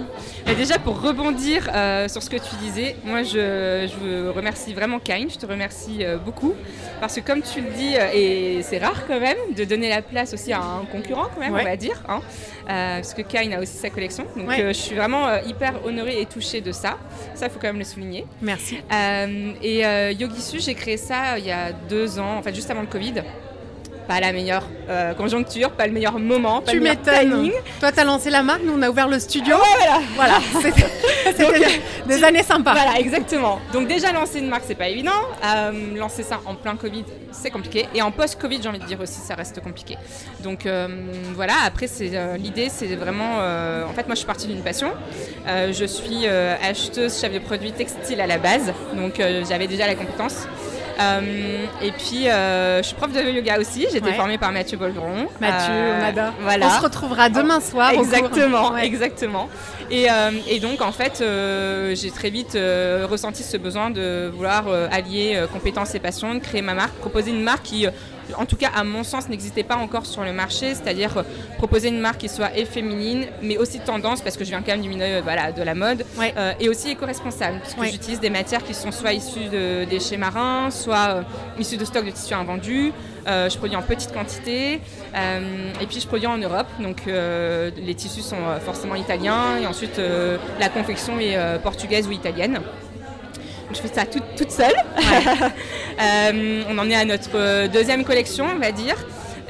bah, Déjà, pour rebondir euh, sur ce que tu disais, moi, je, je remercie vraiment Kain, je te remercie euh, beaucoup, parce que comme tu le dis, et c'est rare quand même, de donner la place aussi à un concurrent, quand même, on va dire, hein, parce que Kain a aussi sa collection. Donc, je suis vraiment hyper honorée et touchée de ça. Ça, il faut quand même le souligner. Merci. et Yogisu, j'ai créé ça il y a deux ans, en fait, juste avant le Covid pas la meilleure euh, conjoncture, pas le meilleur moment, pas tu le meilleur timing. Toi, tu as lancé la marque, nous, on a ouvert le studio. voilà. voilà. C'était des années sympas. Voilà, exactement. Donc, déjà, lancer une marque, c'est pas évident. Euh, lancer ça en plein Covid, c'est compliqué. Et en post-Covid, j'ai envie de dire aussi, ça reste compliqué. Donc, euh, voilà. Après, l'idée, c'est vraiment. en fait, moi, je suis partie d'une passion. je suis acheteuse, chef de produits textiles à la base. Donc, j'avais déjà la compétence. Euh, et puis, euh, je suis prof de yoga aussi. J'ai été formée par Mathieu Bolgeron. Mathieu, euh. Voilà. On se retrouvera demain soir. Exactement, exactement. Et, et, donc, en fait, j'ai très vite ressenti ce besoin de vouloir allier compétences et passion, de créer ma marque, proposer une marque qui en tout cas à mon sens, n'existait pas encore sur le marché, c'est-à-dire proposer une marque qui soit et féminine, mais aussi tendance, parce que je viens quand même du milieu voilà, de la mode, euh, et aussi éco-responsable, parce que j'utilise des matières qui sont soit issues de déchets marins, soit euh, issues de stocks de tissus invendus. Euh, je produis en petite quantité et puis je produis en Europe. Donc les tissus sont forcément italiens et ensuite la confection est portugaise ou italienne je fais ça toute, seule. Euh, on en est à notre euh, deuxième collection, on va dire.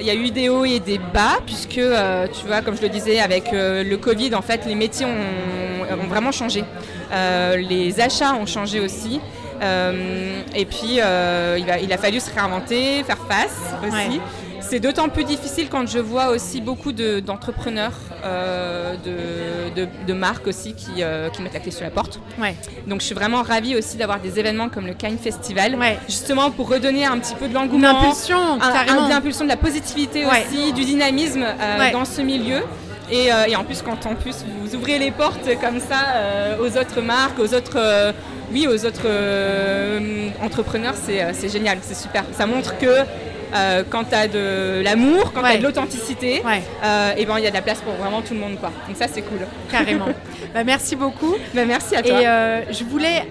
Il y a eu des hauts et des bas, puisque, euh, tu vois, comme je le disais, avec le Covid, en fait, les métiers ont, vraiment changé. les achats ont changé aussi. et puis, il a, il, a, fallu se réinventer, faire face aussi. C'est d'autant plus difficile quand je vois aussi beaucoup d'entrepreneurs, euh, de, marques aussi qui, euh, qui, mettent la clé sur la porte. Donc je suis vraiment ravie aussi d'avoir des événements comme le Kind Festival, justement pour redonner un petit peu de l'engouement, une impulsion, un, impulsion de la positivité aussi, du dynamisme euh, dans ce milieu. Et, en plus, quand en plus vous ouvrez les portes comme ça aux autres marques, aux autres, oui, aux autres entrepreneurs, c'est génial, c'est super. Ça montre que euh, quand tu as de l'amour, quand tu as de l'authenticité, euh, et ben il y a de la place pour vraiment tout le monde quoi. Donc ça c'est cool. Carrément. bah, merci beaucoup. Bah, merci à toi. Et euh, je voulais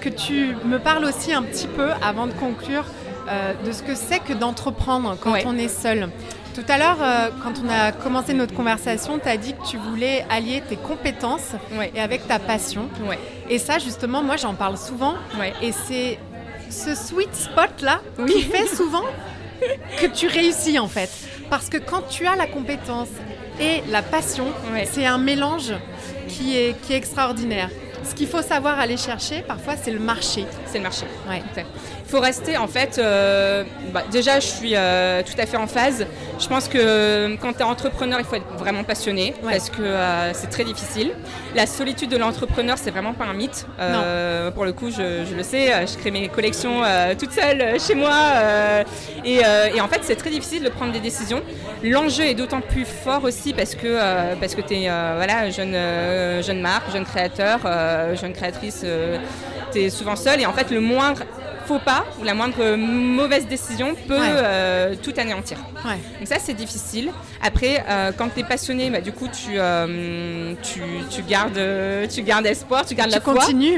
que tu me parles aussi un petit peu avant de conclure de ce que c'est que d'entreprendre quand on est seul. Tout à l'heure, quand on a commencé notre conversation, tu as dit que tu voulais allier tes compétences et avec ta passion. Et ça, justement, moi, j'en parle souvent. Et c'est ce sweet spot-là qui fait souvent que tu réussis en fait. Parce que quand tu as la compétence et la passion, c'est un mélange qui est, qui est extraordinaire. ce qu'il faut savoir aller chercher, parfois, c'est le marché. C'est le marché. Ouais. Il faut rester, en fait, euh, bah, déjà, je suis euh, tout à fait en phase. Je pense que euh, quand tu es entrepreneur, il faut être vraiment passionné parce que c'est très difficile. La solitude de l'entrepreneur, c'est vraiment pas un mythe. pour le coup, je, le sais, je crée mes collections toute seule chez moi. Et, et, en fait, c'est très difficile de prendre des décisions. L'enjeu est d'autant plus fort aussi parce que, parce que tu es voilà, jeune, jeune marque, jeune créateur, jeune créatrice, tu es souvent seul. Et en fait, le moindre faux pas ou la moindre mauvaise décision peut euh, tout anéantir. Donc ça c'est difficile. Après euh, quand tu es passionné, bah, du coup tu, euh, tu, tu, gardes, tu gardes espoir, tu gardes la foi.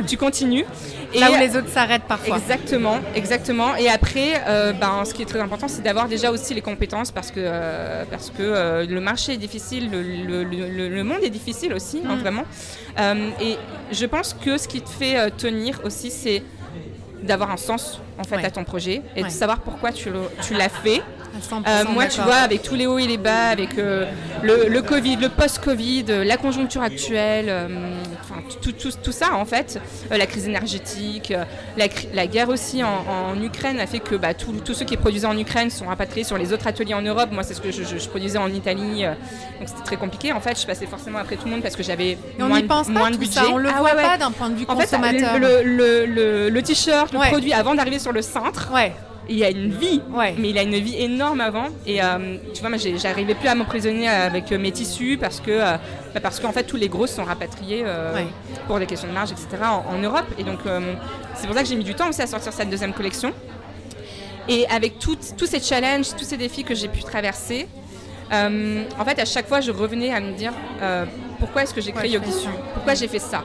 Tu continues. Et Là où les autres s'arrêtent parfois. Exactement, exactement. Et après, ben, ce qui est très important, c'est d'avoir déjà aussi les compétences parce que, parce que le marché est difficile, le, le, le monde est difficile aussi, hein, mm. vraiment. et je pense que ce qui te fait tenir aussi, c'est d'avoir un sens en fait à ton projet et de savoir pourquoi tu l'as fait. Euh, moi, tu vois, avec tous les hauts et les bas, avec euh, le, Covid, le post-Covid, euh, la conjoncture actuelle, tout, tout, ça, en fait, la crise énergétique, la, guerre aussi en, Ukraine a fait que bah, tous ceux qui produisaient en Ukraine sont rapatriés sur les autres ateliers en Europe. Moi, c'est ce que je, produisais en Italie, donc c'était très compliqué. En fait, je passais forcément après tout le monde parce que j'avais moins, moins de budget. on le ah voit pas d'un point de vue consommateur. le, t-shirt, le produit, avant d'arriver sur le ouais il a une vie, mais il a une vie énorme avant. Et euh, tu vois, moi, j'arrivais plus à m'emprisonner avec euh, mes tissus parce que, euh, bah, parce qu'en fait, tous les gros sont rapatriés pour des questions de marge, etc. en, Europe. Et donc, c'est pour ça que j'ai mis du temps aussi à sortir cette deuxième collection. Et avec tous ces challenges, tous ces défis que j'ai pu traverser, en fait, à chaque fois, je revenais à me dire pourquoi est-ce que j'ai créé Yogisu Pourquoi j'ai fait ça?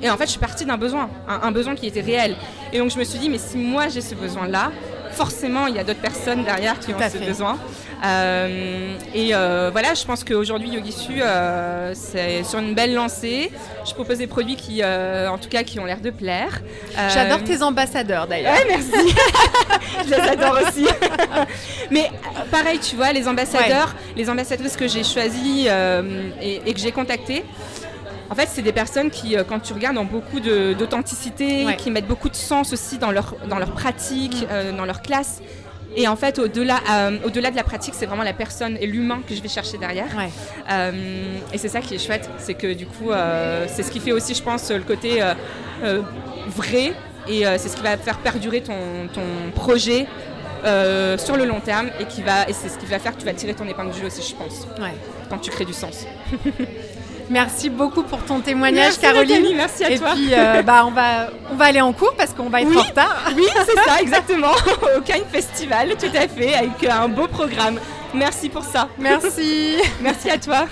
Et en fait, je suis partie d'un besoin, un, besoin qui était réel. Et donc, je me suis dit, mais si moi j'ai ce besoin-là, forcément, il y a d'autres personnes derrière qui ont ce besoin. Euh, et euh, voilà, je pense qu'aujourd'hui, Yogisu, euh, c'est sur une belle lancée. Je propose des produits qui, en tout cas, qui ont l'air de plaire. J'adore tes ambassadeurs, d'ailleurs. Ouais, merci. je les adore aussi. Mais pareil, tu vois, les ambassadeurs, les ambassadrices que j'ai choisies et, que j'ai contactées, en fait, c'est des personnes qui, euh, quand tu regardes, ont beaucoup d'authenticité, qui mettent beaucoup de sens aussi dans leur, dans leur pratique, mm. euh, dans leur classe. Et en fait, au-delà euh, au de la pratique, c'est vraiment la personne et l'humain que je vais chercher derrière. et c'est ça qui est chouette, c'est que du coup, c'est ce qui fait aussi, je pense, le côté vrai. Et c'est ce qui va faire perdurer ton, ton projet sur le long terme et qui va et c'est ce qui va faire que tu vas tirer ton épingle du jeu aussi je pense quand tu crées du sens Merci beaucoup pour ton témoignage, Caroline. merci à et toi. Et puis, euh, bah, on, va, on va aller en cours parce qu'on va être en retard. Oui, c'est ça, exactement. Au Cannes Festival, tout à fait, avec un beau programme. Merci pour ça. Merci. merci à toi.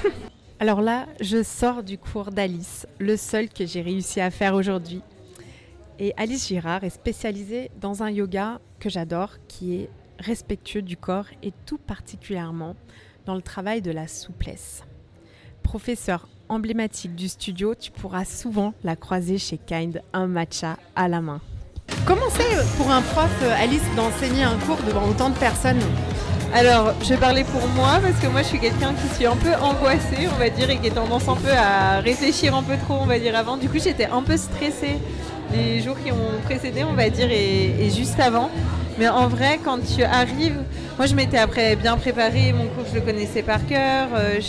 Alors là, je sors du cours d'Alice, le seul que j'ai réussi à faire aujourd'hui. Et Alice Girard est spécialisée dans un yoga que j'adore, qui est respectueux du corps et tout particulièrement dans le travail de la souplesse. Professeur emblématique du studio, tu pourras souvent la croiser chez Kind, un matcha à la main. Comment c'est pour un prof, Alice, d'enseigner un cours devant autant de personnes? Alors, je vais parler pour moi parce que moi je suis quelqu'un qui suis un peu angoissée, on va dire, et qui a tendance un peu à réfléchir un peu trop, on va dire, avant. Du coup, j'étais un peu stressée les jours qui ont précédé, on va dire, et, juste avant. Mais en vrai, quand tu arrives, moi je m'étais après bien préparée, mon cours je le connaissais par cœur, euh,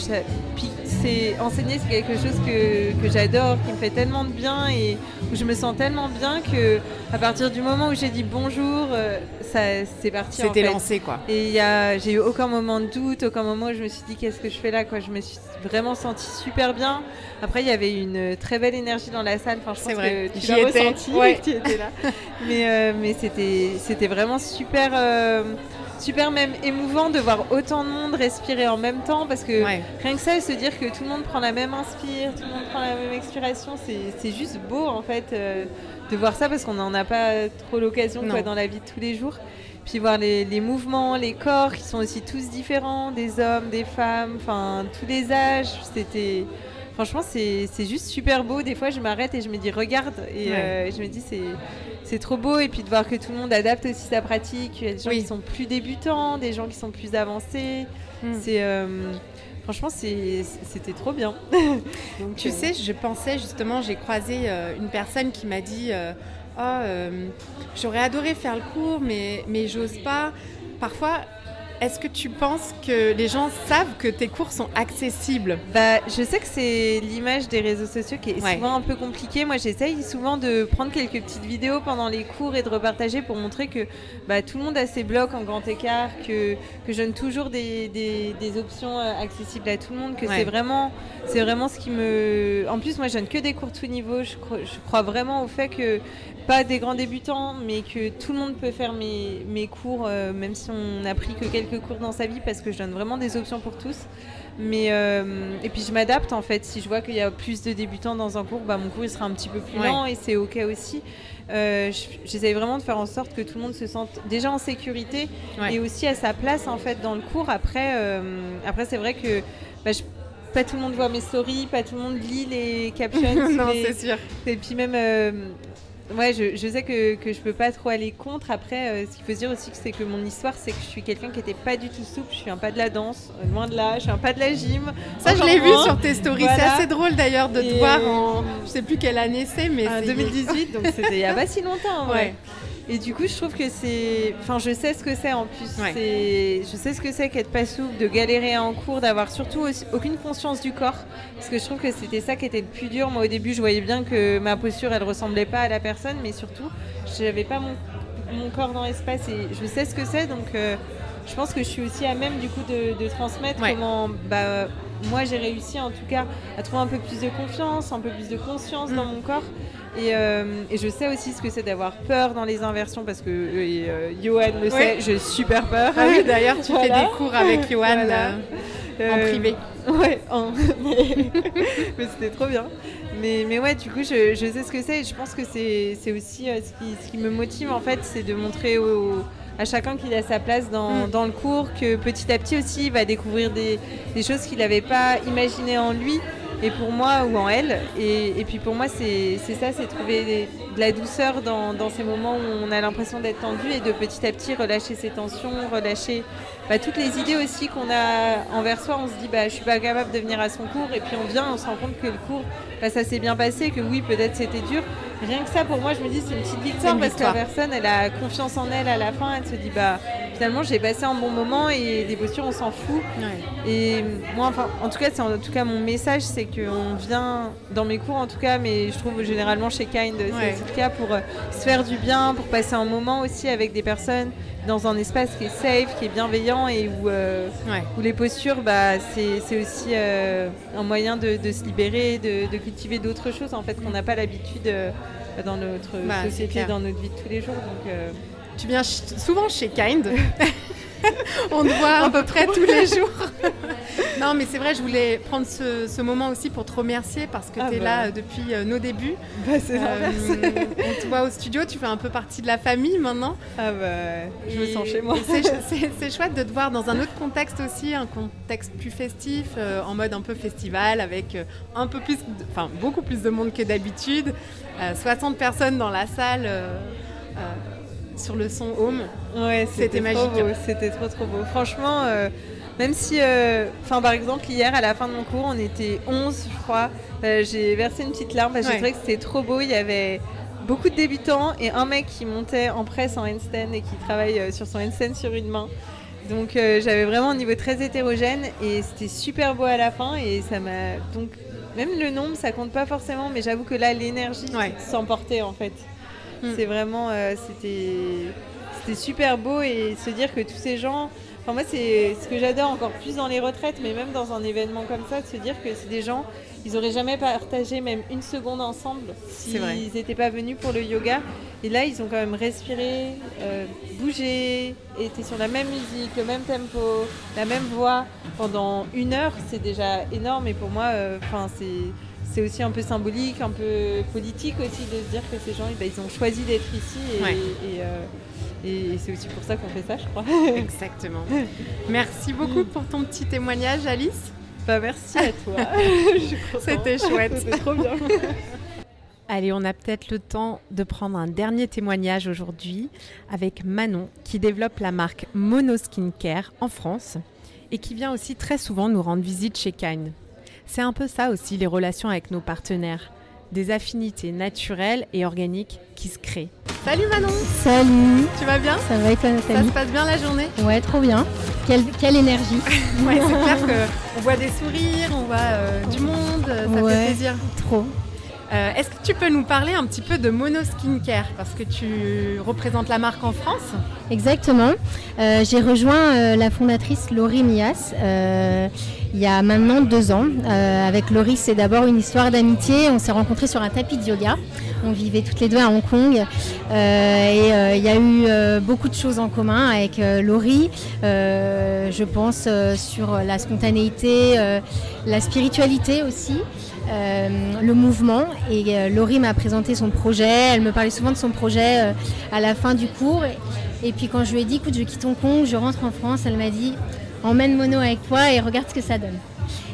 c'est enseigner, c'est quelque chose que, j'adore, qui me fait tellement de bien et où je me sens tellement bien que à partir du moment où j'ai dit bonjour, euh, ça c'est parti. C'était lancé quoi. Et j'ai eu aucun moment de doute, aucun moment où je me suis dit qu'est-ce que je fais là quoi. Je me suis vraiment sentie super bien. Après il y avait une très belle énergie dans la salle. Enfin je pense vrai. que tu l'as ressenti, tu étais là. mais euh, mais c'était c'était vraiment super. Euh, super même émouvant de voir autant de monde respirer en même temps parce que rien que ça, se dire que tout le monde prend la même inspire, tout le monde prend la même expiration, c'est juste beau en fait euh, de voir ça parce qu'on n'en a pas trop l'occasion dans la vie de tous les jours. Puis voir les, mouvements, les corps qui sont aussi tous différents, des hommes, des femmes, enfin tous les âges, c'était franchement, c'est juste super beau. Des fois, je m'arrête et je me dis, regarde. Et euh, je me dis, c'est trop beau. Et puis de voir que tout le monde adapte aussi sa pratique. Il y a des gens qui sont plus débutants, des gens qui sont plus avancés. Hmm. C'est. Euh, franchement, c'était trop bien. tu sais, je pensais justement, j'ai croisé une personne qui m'a dit Oh, j'aurais adoré faire le cours, mais, mais j'ose pas. Parfois, est-ce que tu penses que les gens savent que tes cours sont accessibles bah, Je sais que c'est l'image des réseaux sociaux qui est souvent un peu compliquée. Moi, j'essaye souvent de prendre quelques petites vidéos pendant les cours et de repartager pour montrer que bah, tout le monde a ses blocs en grand écart, que, que je donne toujours des, des, options euh, accessibles à tout le monde, que c'est vraiment, vraiment ce qui me... En plus, moi, je donne que des cours tout niveau. Je crois, je crois vraiment au fait que pas des grands débutants, mais que tout le monde peut faire mes, mes cours, euh, même si on n'a pris que quelques cours dans sa vie, parce que je donne vraiment des options pour tous. Mais, euh, et puis je m'adapte en fait. Si je vois qu'il y a plus de débutants dans un cours, bah, mon cours il sera un petit peu plus lent et c'est ok aussi. Euh, J'essaie vraiment de faire en sorte que tout le monde se sente déjà en sécurité et aussi à sa place en fait dans le cours. Après, après c'est vrai que bah, pas tout le monde voit mes stories, pas tout le monde lit les captions. non, c'est sûr. Et puis même, Ouais, je, je, sais que, que je peux pas trop aller contre. Après, euh, ce qu'il faut se dire aussi, c'est que mon histoire, c'est que je suis quelqu'un qui était pas du tout souple. Je suis un pas de la danse, euh, loin de là. Je suis un pas de la gym. Ça, je l'ai vu sur tes stories. C'est assez drôle d'ailleurs de te voir en. Je sais plus quelle année c'est, mais. En 2018, donc c'était il y a pas si longtemps. Ouais. Et du coup, je trouve que c'est. Enfin, je sais ce que c'est en plus. Je sais ce que c'est qu'être pas souple, de galérer en cours, d'avoir surtout aucune conscience du corps. Parce que je trouve que c'était ça qui était le plus dur. Moi, au début, je voyais bien que ma posture, elle ressemblait pas à la personne, mais surtout, je n'avais pas mon, mon, corps dans l'espace et je sais ce que c'est. Donc, euh, je pense que je suis aussi à même du coup de, transmettre comment. Bah, moi j'ai réussi en tout cas à trouver un peu plus de confiance, un peu plus de conscience dans mm. mon corps. Euh, et, je sais aussi ce que c'est d'avoir peur dans les inversions parce que euh, Johan le sait, j'ai super peur. Ah oui, d'ailleurs, tu fais des cours avec Johan euh, en privé. Ouais, mais, c'était trop bien. Mais, mais, ouais, du coup, je, sais ce que c'est et je pense que c'est aussi ce qui, ce, qui, me motive en fait, c'est de montrer à chacun qu'il a sa place dans, mm. dans, le cours, que petit à petit aussi, il va découvrir des, des choses qu'il n'avait pas imaginées en lui et pour moi ou en elle. Et, puis pour moi, c'est ça, c'est trouver de la douceur dans, dans, ces moments où on a l'impression d'être tendu et de petit à petit relâcher ses tensions, relâcher bah, toutes les idées aussi qu'on a envers soi. On se dit, bah, je suis pas capable de venir à son cours. Et puis on vient, on se rend compte que le cours, bah, ça s'est bien passé, que oui, peut-être c'était dur. Rien que ça, pour moi, je me dis, c'est une petite victoire parce que la personne, elle a confiance en elle à la fin. Elle se dit, bah, finalement j'ai passé un bon moment et des postures on s'en fout. Et moi enfin en tout cas c'est en tout cas mon message c'est qu'on vient dans mes cours en tout cas mais je trouve généralement chez Kind c'est le cas pour euh, se faire du bien, pour passer un moment aussi avec des personnes dans un espace qui est safe, qui est bienveillant et où, euh, où les postures, bah, c'est aussi euh, un moyen de, se libérer, de, cultiver d'autres choses en fait qu'on n'a pas l'habitude dans notre bah, société, dans notre vie de tous les jours. Donc, tu viens souvent chez Kind. On te voit à peu près tous les jours. non, mais c'est vrai, je voulais prendre ce, moment aussi pour te remercier parce que ah tu es là bah. depuis euh, nos débuts. Bah, c'est euh, on te voit au studio, tu fais un peu partie de la famille maintenant. Ah bah, je me sens chez moi. C'est chouette de te voir dans un autre contexte aussi, un contexte plus festif, euh, en mode un peu festival, avec un peu plus, enfin beaucoup plus de monde que d'habitude. 60 personnes dans la salle sur le son home. Ouais, c'était magique. C'était trop trop beau. Franchement, euh, même si, euh, enfin par exemple hier à la fin de mon cours, on était 11 je crois. Euh, j'ai versé une petite larme parce que j'ai trouvé que c'était trop beau. Il y avait beaucoup de débutants et un mec qui montait en presse en handstand et qui travaille sur son handstand sur une main. Donc j'avais vraiment un niveau très hétérogène et c'était super beau à la fin et ça m'a donc même le nombre ça compte pas forcément mais j'avoue que là l'énergie s'emportait en fait. Mm. C'est vraiment, euh, c'était super beau et se dire que tous ces gens, enfin moi c'est ce que j'adore encore plus dans les retraites, mais même dans un événement comme ça, de se dire que c'est des gens, ils n'auraient jamais partagé même une seconde ensemble s'ils n'étaient pas venus pour le yoga. Et là, ils ont quand même respiré, euh, bougé, été sur la même musique, le même tempo, la même voix pendant une heure. C'est déjà énorme et pour moi, euh, c'est c'est aussi un peu symbolique, un peu politique aussi de se dire que ces gens, eh ben, ils ont choisi d'être ici euh, et, c'est aussi pour ça qu'on fait ça, je crois. Exactement. Merci beaucoup pour ton petit témoignage, Alice. Bah merci à toi. C'était chouette. C'était trop bien. Allez, on a peut-être le temps de prendre un dernier témoignage aujourd'hui avec Manon qui développe la marque Mono Skincare en France et qui vient aussi très souvent nous rendre visite chez Kine. C'est un peu ça aussi les relations avec nos partenaires, des affinités naturelles et organiques qui se créent. Salut Manon Salut Tu vas bien? Ça va et toi Ça Nathalie? se passe bien la journée? Ouais, trop bien. Quelle, quelle énergie Ouais, c'est clair qu'on voit des sourires, on voit euh, du monde, ça fait plaisir. Trop. Euh, Est-ce que tu peux nous parler un petit peu de Mono Skincare Parce que tu représentes la marque en France. Exactement. Euh, J'ai rejoint euh, la fondatrice Laurie Mias il y a maintenant deux ans. Avec Laurie, c'est d'abord une histoire d'amitié. On s'est rencontrés sur un tapis de yoga. On vivait toutes les deux à Hong Kong. Et il y a eu beaucoup de choses en commun avec Laurie. Je pense sur la spontanéité, la spiritualité aussi. Euh, le mouvement et euh, Laurie m'a présenté son projet, elle me parlait souvent de son projet euh, à la fin du cours et, puis quand je lui ai dit écoute je quitte Hong Kong, je rentre en France, elle m'a dit emmène Mono avec toi et regarde ce que ça donne.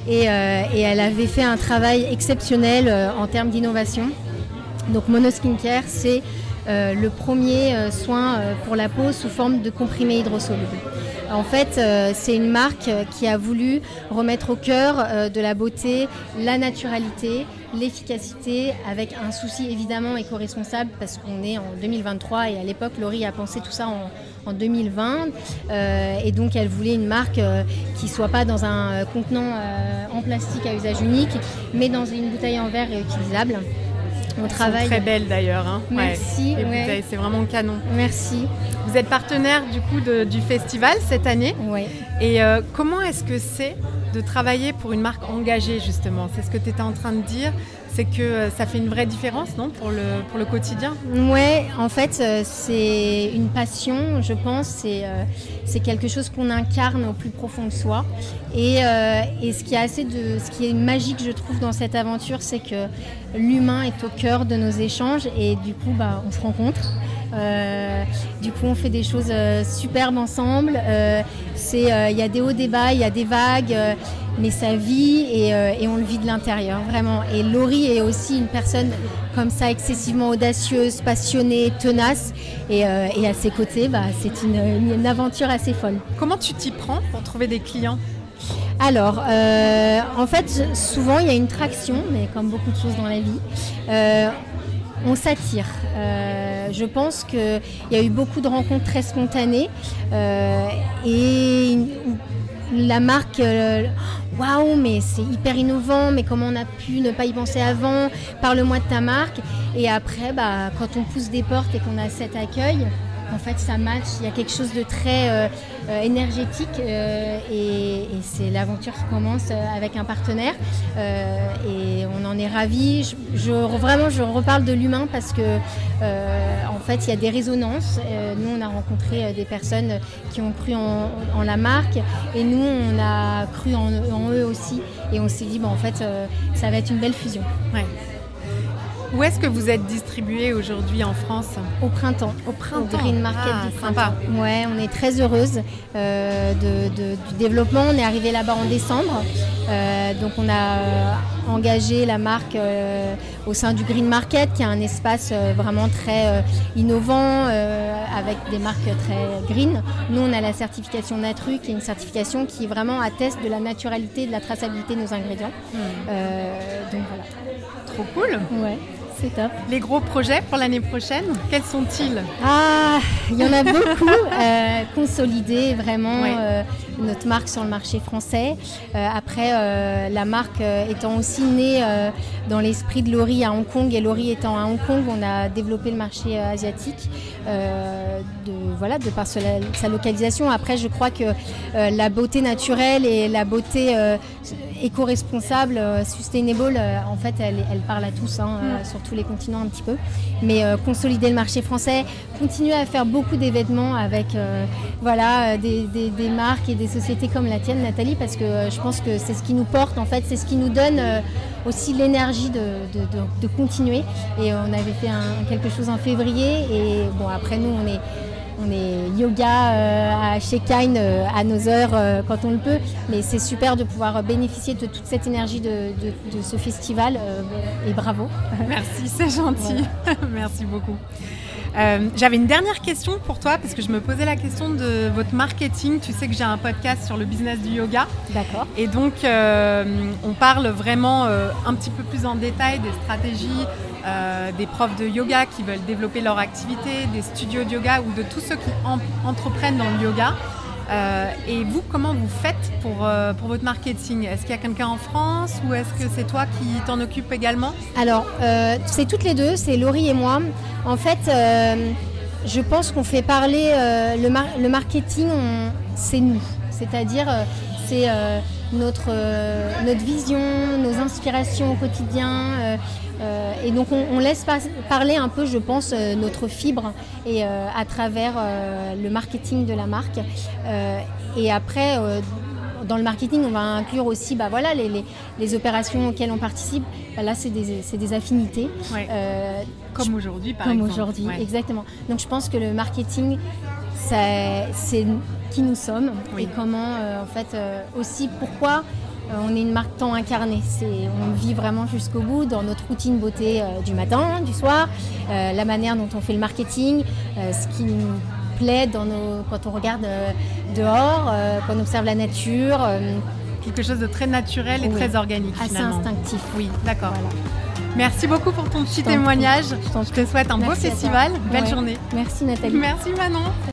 Et, elle avait fait un travail exceptionnel en termes d'innovation. Donc Mono Skincare c'est le premier soin pour la peau sous forme de comprimé hydrosoluble. En fait, euh, c'est une marque euh, qui a voulu remettre au cœur euh, de la beauté la naturalité, l'efficacité, avec un souci évidemment éco-responsable parce qu'on est en 2023 et à l'époque, Laurie a pensé tout ça en, en 2020. Euh, et donc, elle voulait une marque qui soit pas dans un contenant en plastique à usage unique, mais dans une bouteille en verre réutilisable. Elles sont très belles d'ailleurs. hein. Merci. Ouais. c'est vraiment canon. Merci. Vous êtes partenaire du coup de- du festival cette année. Ouais. Et euh, comment est-ce que c'est de travailler pour une marque engagée justement? C'est ce que tu étais en train de dire. C'est que euh, ça fait une vraie différence, non, pour le, quotidien? Ouais, en fait, euh, c'est une passion, je pense. C'est euh, c'est quelque chose qu'on incarne au plus profond de soi. Et, ce qui est magique, je trouve, dans cette aventure, c'est que l'humain est au cœur de nos échanges et du coup, bah, on se rencontre. Euh, du coup, on fait des choses euh, superbes ensemble. Euh, c'est, il y a des hauts, des bas, il y a des vagues, mais ça vit et, et on le vit de l'intérieur, vraiment. Et Laurie est aussi une personne comme ça, excessivement audacieuse, passionnée, tenace. Et, et à ses côtés, bah, c'est une, une- une aventure assez folle. Comment tu t'y prends pour trouver des clients? Alors, euh, en fait, souvent il y a une traction, mais comme beaucoup de choses dans la vie, euh, on s'attire. Euh, je pense qu'il y a eu beaucoup de rencontres très spontanées euh, et la marque, euh, waouh, mais c'est hyper innovant, mais comment on a pu ne pas y penser avant? Parle-moi de ta marque. Et après, bah, quand on pousse des portes et qu'on a cet accueil, en fait, ça match. Il y a quelque chose de très euh, euh, énergétique euh, et, c'est l'aventure qui commence avec un partenaire et on en est ravis. Je, vraiment, je reparle de l'humain parce que en fait, il y a des résonances. Nous, on a rencontré des personnes qui ont cru en, la marque et nous, on a cru en, en eux aussi et on s'est dit, bon, en fait, ça va être une belle fusion. Ouais. Où est-ce que vous êtes distribué aujourd'hui en France? Au printemps. Au printemps. Au Green Market Ah, du sympa. printemps. Ouais, on est très heureuse euh, de- de- du développement. On est arrivé là-bas en décembre. Euh, donc on a euh, engagé la marque euh, au sein du Green Market, qui est un espace vraiment très innovant, avec des marques très green. Nous, on a la certification Natru, qui est une certification qui vraiment atteste de la naturalité et de la traçabilité de nos ingrédients. Euh, donc voilà. Trop cool. Ouais, c'est top. Les gros projets pour l'année prochaine, quels sont-ils? Ah, il y en a beaucoup. Euh, consolider vraiment Ouais. euh, notre marque sur le marché français. Euh, après, la marque étant aussi née dans l'esprit de Laurie à Hong Kong et Laurie étant à Hong Kong, on a développé le marché asiatique de, voilà, de par sa, sa localisation. Après, je crois que la beauté naturelle et la beauté éco-responsable, sustainable, en fait, elle, elle parle à tous, hein, sur tous les continents un petit peu. Mais euh, consolider le marché français, continuer à faire beaucoup d'événements avec euh, voilà, euh, des, marques et des sociétés comme la tienne, Nathalie, parce que je pense que c'est ce qui nous porte, en fait, c'est ce qui nous donne aussi l'énergie de, de- de- de continuer. Et on avait fait un- quelque chose en février, et bon, après nous, on est on est yoga chez Kine à nos heures quand on le peut, mais c'est super de pouvoir bénéficier de toute cette énergie de, ce festival et bravo. Merci, c'est gentil. Merci beaucoup. Euh, j'avais une dernière question pour toi parce que je me posais la question de votre marketing. Tu sais que j'ai un podcast sur le business du yoga. D'accord. Et donc, euh, on parle vraiment euh, un petit peu plus en détail des stratégies des profs de yoga qui veulent développer leur activité, des studios de yoga ou de tous ceux qui entreprennent dans le yoga. Euh, et vous, comment vous faites pour, euh, pour votre marketing? Est-ce qu'il y a quelqu'un en France ou est-ce que c'est toi qui t'en occupes également? Alors, euh, c'est toutes les deux, c'est Laurie et moi. En fait, je pense qu'on fait parler le, le, marketing, c'est nous. C'est-à-dire, c'est notre, notre vision, nos inspirations au quotidien euh, et donc on, laisse parler un peu, je pense, euh, notre fibre et euh, à travers le marketing de la marque. et après, dans le marketing, on va inclure aussi bah, voilà, les, opérations auxquelles on participe. Bah, là, c'est des, affinités. comme aujourd'hui, par comme exemple. Comme aujourd'hui, exactement. Donc je pense que le marketing, c'est qui nous sommes et comment, en fait, aussi pourquoi euh, on est une marque tant incarnée. on vit vraiment jusqu'au bout dans notre routine beauté euh, du matin, du soir, euh, la manière dont on fait le marketing, ce qui nous plaît dans nos, quand on regarde dehors, quand on observe la nature. Quelque chose de très naturel et très organique. Assez instinctif. Oui, d'accord. Merci beaucoup pour ton petit témoignage. Je, te souhaite un beau festival. Belle journée. Merci Nathalie. Merci Manon.